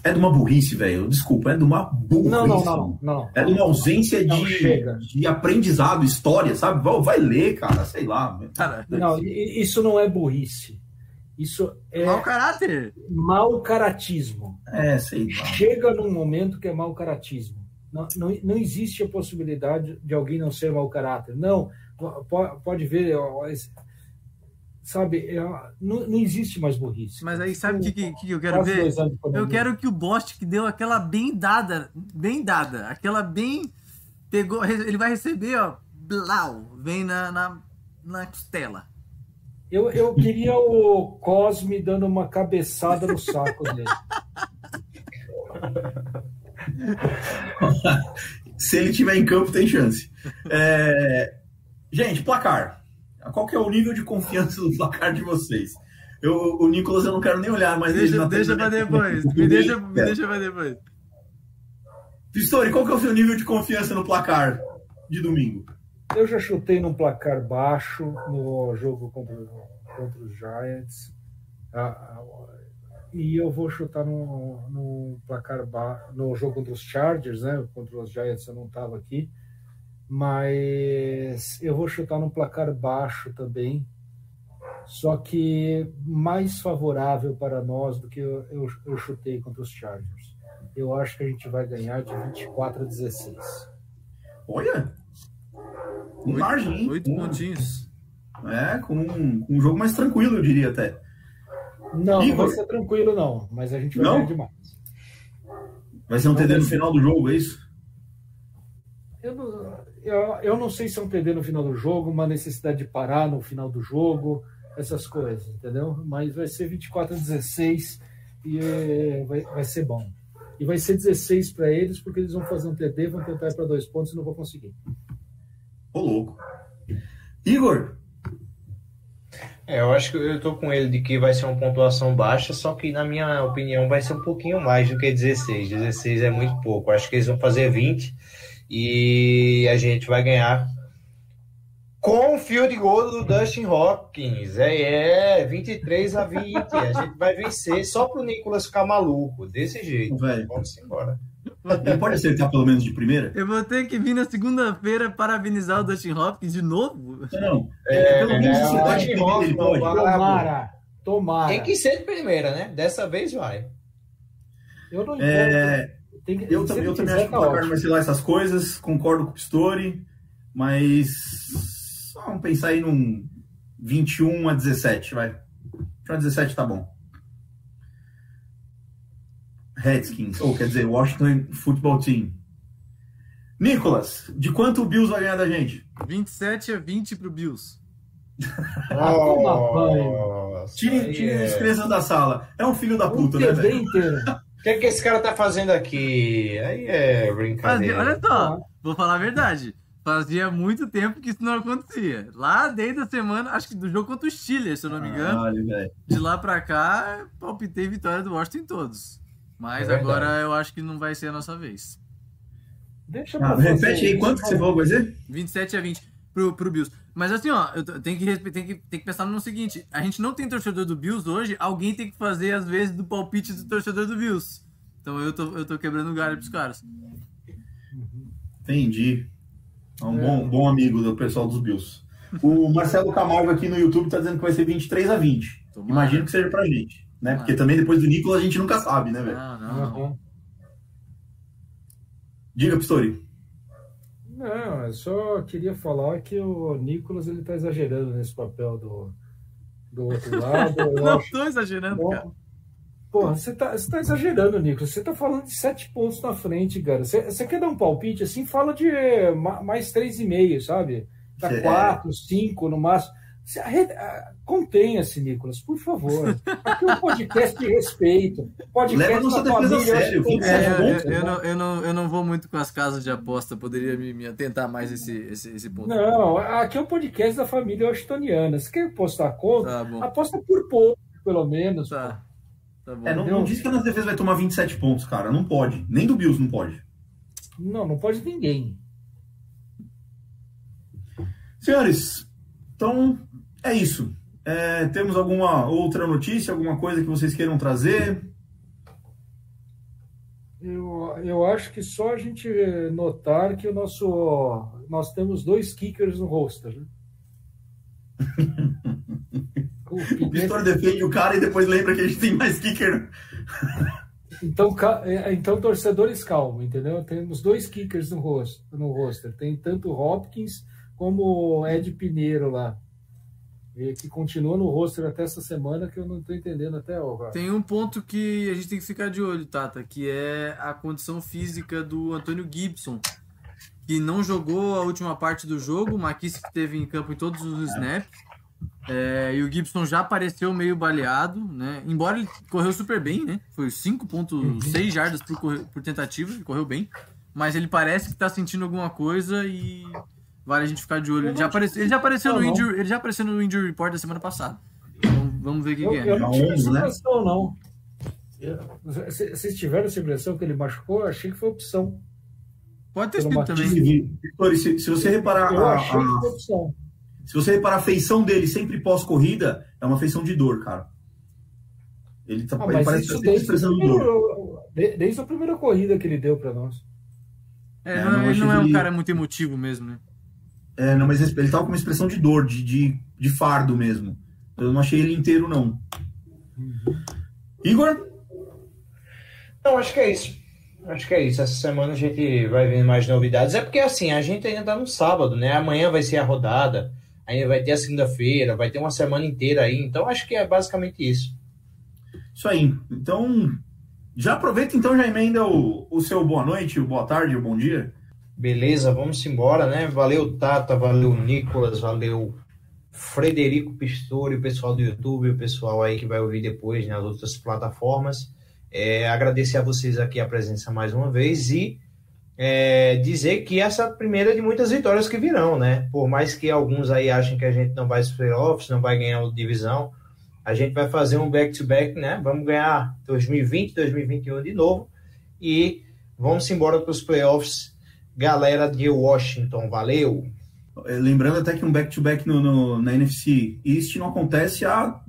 É de uma burrice, velho. Desculpa, é de uma burrice. Não, não, não, não. É de uma ausência Não, de, chega. de aprendizado, história, sabe? Vai, vai ler, cara, sei lá. Cara, Não, isso não é burrice. Isso é mau caráter. mau caratismo. É, sei lá. Chega num momento que é mau caratismo. Não, não, não existe a possibilidade de alguém não ser mau caráter. Não, po- pode ver, sabe, é, não, não existe mais burrice. Mas aí sabe o que, que, que eu quero Quase ver? Eu quero que o Bostic deu aquela bem dada, bem dada, aquela bem. Pegou, ele vai receber, ó, blau, vem na, na, na costela. Eu, eu queria o Cosme dando uma cabeçada no saco dele. Se ele tiver em campo, tem chance. É, Gente, placar. Qual que é o nível de confiança do placar de vocês? Eu, o Nicolas eu não quero nem olhar nele Deixa, deixa pra depois. Me deixa, me deixa pra depois. Pistori, qual que é o seu nível de confiança no placar de domingo? Eu já chutei num placar baixo no jogo contra, contra os Giants. E eu vou chutar no, no placar baixo no jogo contra os Chargers, né? Contra os Giants eu não estava aqui. mas eu vou chutar num placar baixo também, só que mais favorável para nós do que eu, eu, eu chutei contra os Chargers. Eu acho que a gente vai ganhar de 24 a 16. Olha! Com Oito- margem, hein? Oito pontinhos. É, com, com um jogo mais tranquilo, eu diria até. Não, não Igor. vai ser tranquilo, não, mas a gente vai Não? ganhar demais. Vai ser um Não TD no final do jogo, é isso? Eu não, eu, eu não sei se é um TD no final do jogo, uma necessidade de parar no final do jogo, essas coisas, entendeu? Mas vai ser 24 a 16 e é, vai, vai ser bom. E vai ser 16 para eles, porque eles vão fazer um TD, vão tentar ir para dois pontos e não vão conseguir. Ô, louco. Igor, É, eu acho que eu tô com ele de que vai ser uma pontuação baixa, só que na minha opinião vai ser um pouquinho mais do que 16. 16 é muito pouco. Acho que eles vão fazer 20 e a gente vai ganhar com o field goal do Dustin Hopkins. É, é 23 a 20. A gente vai vencer só pro Nicolas ficar maluco, desse jeito. velho, Vamos embora. Ele pode acertar pelo menos de primeira? Eu vou ter que vir na segunda-feira parabenizar o Dustin Hopkins de novo. Não. É, pelo menos é, acertar é, de primeira, ele é, pode. é, Tomara! Tomara! Tem que ser de primeira, né? Dessa vez vai. Eu não É, importo. Tem que, Eu, ele eu também acho que tá o placar vai ser lá essas coisas, concordo com o Pistori, mas só vamos pensar aí num 21 a 17, vai. 21 a 17 tá bom. Redskins, ou quer dizer, Washington Football Team. Nicolas, de quanto o Bills vai ganhar da gente? 27 a 20 pro Bills. Ah, toma banho. Nossa, Tire, aí tire é. as crianças da sala. É um filho da puta, né, velho? O que, é que esse cara tá fazendo aqui? Aí é Fazia, brincadeira. olha só, vou falar a verdade. Fazia muito tempo que isso não acontecia. Lá desde a semana, acho que do jogo contra o Steelers, se eu não me engano. Velho. De lá pra cá, palpitei vitória do Washington em todos. Mas É agora eu acho que não vai ser a nossa vez. Deixa Ah, pra fazer repete aí, quanto que você falou ser? 27 a 20 pro, pro Bills. Mas assim, ó, eu tenho que, tem que, tem que pensar no seguinte: a gente não tem torcedor do Bills hoje, alguém tem que fazer, às vezes, do palpite do torcedor do Bills. Então eu tô, eu tô quebrando o galho pros caras. Entendi. É um bom, bom amigo do pessoal dos Bills. O Marcelo Camargo aqui no YouTube tá dizendo que vai ser 23 a 20. Tomara. Imagino que seja pra gente. Né? Porque também depois do Nicolas a gente nunca sabe, né, velho? Não, não. Uhum. Diga, Pistori. Não, eu só queria falar que o Nicolas ele tá exagerando nesse papel do, do outro lado. Eu Não acho tô exagerando, cara. Porra, você tá, você tá exagerando, Nicolas. Você tá falando de sete pontos na frente, cara. Você, você quer dar um palpite assim? Fala de ma- mais três e meio, sabe? Tá É. quatro, cinco no máximo. Arre- ah, Contenha-se, Nicolas, por favor. Aqui é um podcast de respeito. Podcast Leva nossa da defesa sério, É, eu, né? não, eu, não, eu não vou muito com as casas de aposta, poderia me, me atentar mais esse, esse, esse ponto. Não, aqui é um podcast da família washingtoniana. Você quer postar conta? Tá. Aposta por pouco, pelo menos. Tá. Tá bom. É, não, não diz que a nossa defesa vai tomar 27 pontos, cara. Não pode. Nem do Bills não pode. Não, não pode ninguém. Senhores, então é isso. É, temos alguma outra notícia, alguma coisa que vocês queiram trazer? Eu, eu acho que só a gente notar que o nosso nós temos dois kickers no roster, né? O Pistori defende o cara e depois lembra que a gente tem mais kicker. Então, é, então, torcedores, calma, entendeu? Temos dois kickers no roster, no roster. Tem tanto Hopkins como o Ed Pineiro lá, que continua no roster até essa semana, que eu não estou entendendo até agora. Tem um ponto que a gente tem que ficar de olho, Tata, que é a condição física do Antônio Gibson, que não jogou a última parte do jogo, o Maquis que teve em campo em todos os snaps. É, e o Gibson já apareceu meio baleado, né? Embora ele correu super bem, né? Foi 5.6 jardas por, por tentativa, ele correu bem. Mas ele parece que tá sentindo alguma coisa e vale a gente ficar de olho. Ele já, apareceu, ele já apareceu no Não, não. injury, ele já apareceu no injury report da semana passada. Então vamos ver o que, Eu, que é. eu não tive Tá essa né? impressão, não. Vocês tiveram essa impressão que ele machucou? Eu achei que foi opção. Pode ter sido também. Pistori, se, se você reparar Eu a- achei que foi opção. se você reparar a feição dele sempre pós-corrida, é uma feição de dor, cara. Ele, tá, Ah, ele parece isso estar expressando dor. primeiro- desde a primeira corrida que ele deu para nós. É, É, não, ele não é um ele- cara muito emotivo mesmo, né? É, não, mas ele tava com uma expressão de dor, de, de, de fardo mesmo. Eu não achei ele inteiro, não. Igor? Não, acho que é isso. Acho que é isso. Essa semana a gente vai ver mais novidades. É porque assim, a gente ainda tá no sábado, né? Amanhã vai ser a rodada, ainda vai ter a segunda-feira, vai ter uma semana inteira aí. Então acho que é basicamente isso. Isso aí. Então, já aproveita então, já emenda o, o seu boa noite, o boa tarde, o bom dia. Beleza, vamos embora, né? Valeu, Tata, valeu, Nicolas, valeu, Frederico Pistori, o pessoal do YouTube, o pessoal aí que vai ouvir depois nas outras plataformas. É, agradecer a vocês aqui a presença mais uma vez e é, dizer que essa é primeira de muitas vitórias que virão, né? Por mais que alguns aí achem que a gente não vai para playoffs, não vai ganhar a divisão, a gente vai fazer um back-to-back, né? Vamos ganhar 2020, 2021 de novo e vamos embora para os playoffs galera de Washington, valeu! É, Lembrando até que um back-to-back no, no- na NFC East não acontece há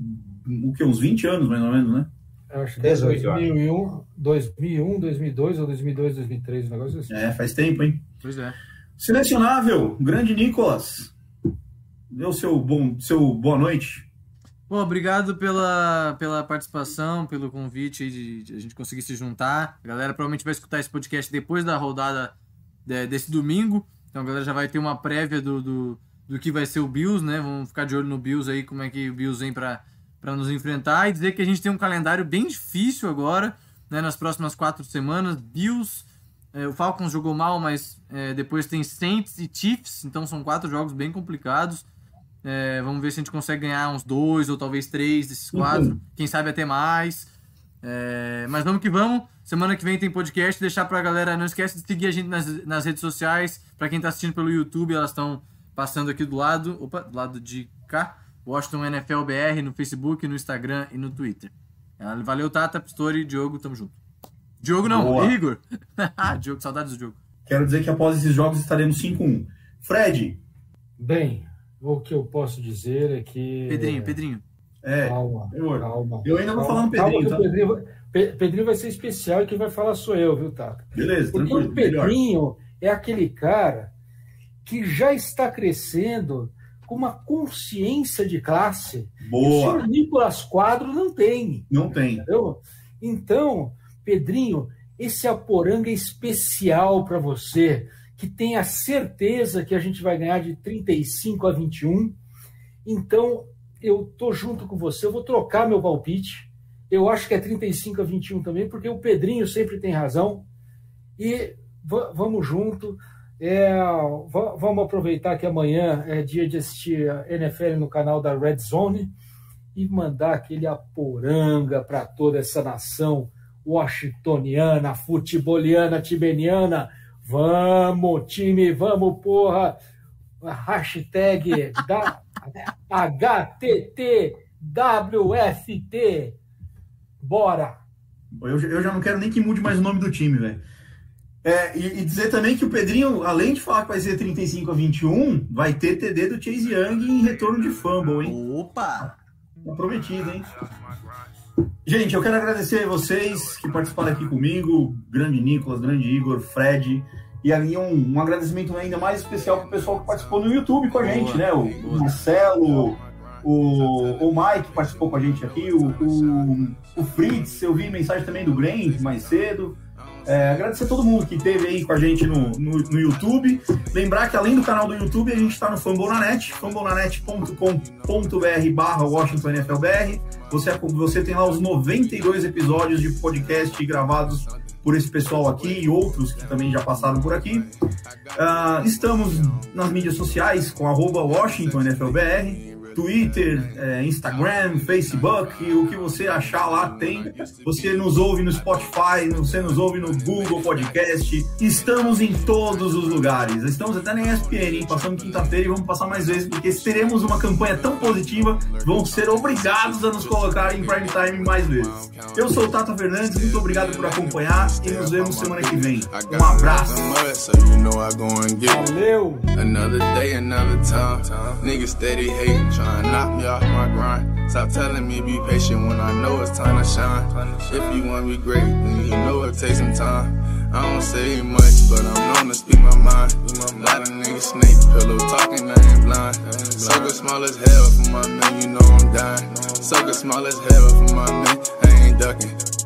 o que, uns 20 anos, mais ou menos, né? Eu acho que é 18, eu acho. 2001, 2001, 2002 ou 2002, 2003, um negócio assim. É, faz tempo, hein? Pois é. Selecionável, grande Nicolas. Dê o seu, bom, seu boa noite. Bom, obrigado pela, pela participação, pelo convite aí de, de a gente conseguir se juntar. A galera provavelmente vai escutar esse podcast depois da rodada desse domingo. Então a galera já vai ter uma prévia do, do, do que vai ser o Bills, né? Vamos ficar de olho no Bills aí, como é que o Bills vem para nos enfrentar. E dizer que a gente tem um calendário bem difícil agora, né? Nas próximas quatro semanas. Bills, é, o Falcons jogou mal, mas é, depois tem Saints e Chiefs. Então são quatro jogos bem complicados. É, vamos ver se a gente consegue ganhar uns dois ou talvez três desses quatro. Quem sabe até mais. É, mas vamos que vamos. Semana que vem tem podcast. Deixar pra galera. Não esquece de seguir a gente nas, nas redes sociais. Pra quem tá assistindo pelo YouTube, elas estão passando aqui do lado. Opa, do lado de cá. Washington NFL BR no Facebook, no Instagram e no Twitter. É, Valeu, Tata, Pistori, Diogo, tamo junto. Diogo não, Boa. Igor. Diogo, saudades do Diogo. Quero dizer que após esses jogos estaremos 5-1. Fred, Bem, o que eu posso dizer é que. Pedrinho, Pedrinho. é, Calma, eu- calma. eu ainda vou calma, falar no Pedrinho, calma que tá? o Pedrinho, Pe- Pedrinho vai ser especial e quem vai falar sou eu, viu, Tata? beleza, Porque o melhor. Pedrinho é aquele cara que já está crescendo com uma consciência de classe que o Boa, senhor Nicolas Quadro não tem. não tem. Entendeu? Então, Pedrinho, esse Aporanga é especial para você, que tenha certeza que a gente vai ganhar de 35 a 21. Então, eu tô junto com você, eu vou trocar meu palpite. Eu acho que é 35 a 21 também, porque o Pedrinho sempre tem razão. E va- vamos junto. É, va- vamos aproveitar que amanhã é dia de assistir a NFL no canal da Red Zone e mandar aquele aporanga para toda essa nação washingtoniana, futeboliana, tibeniana. Vamos, time, vamos, porra! Hashtag da HTTWFT. Bora! Eu, eu já não quero nem que mude mais o nome do time, velho. É, e, e dizer também que o Pedrinho, além de falar que vai ser 35 a 21, vai ter TD do Chase Young em retorno de fumble, hein? Opa! Tá prometido, hein? Gente, eu quero agradecer a vocês que participaram aqui comigo, grande Nicolas, grande Igor, Fred, e ali um, um agradecimento ainda mais especial pro pessoal que participou no YouTube com a gente, né? O. Marcelo, o, o Mike participou com a gente aqui, o, o, o Fritz, eu vi mensagem também do Gren mais cedo. É, agradecer a todo mundo que esteve aí com a gente no, no, no YouTube. Lembrar que além do canal do YouTube, a gente está no Fambonanet, fambonanet.com.br barra Washington NFLBR. Você, você tem lá os 92 episódios de podcast gravados por esse pessoal aqui e outros que também já passaram por aqui. Ah, estamos nas mídias sociais com arroba Washington NFLBR. Twitter, eh, Instagram, Facebook, o que você achar lá tem. Você nos ouve no Spotify, você nos ouve no Google Podcast. Estamos em todos os lugares. Estamos até na ESPN, hein? Passamos quinta-feira e vamos passar mais vezes, porque se teremos uma campanha tão positiva, vão ser obrigados a nos colocar em prime time mais vezes. Eu sou o Tata Fernandes, muito obrigado por acompanhar e nos vemos semana que vem. Um abraço. Valeu! Another day, another time. Niggas steady hating, knock me off my grind. Stop telling me be patient when I know it's time to shine. If you want me great, then you know it takes some time. I don't say much, but I'm known to speak my mind. Lot of niggas snake pillow talking, I ain't blind. Sucker small as hell for my man, you know I'm dying. Sucker small as hell for my man, I ain't ducking.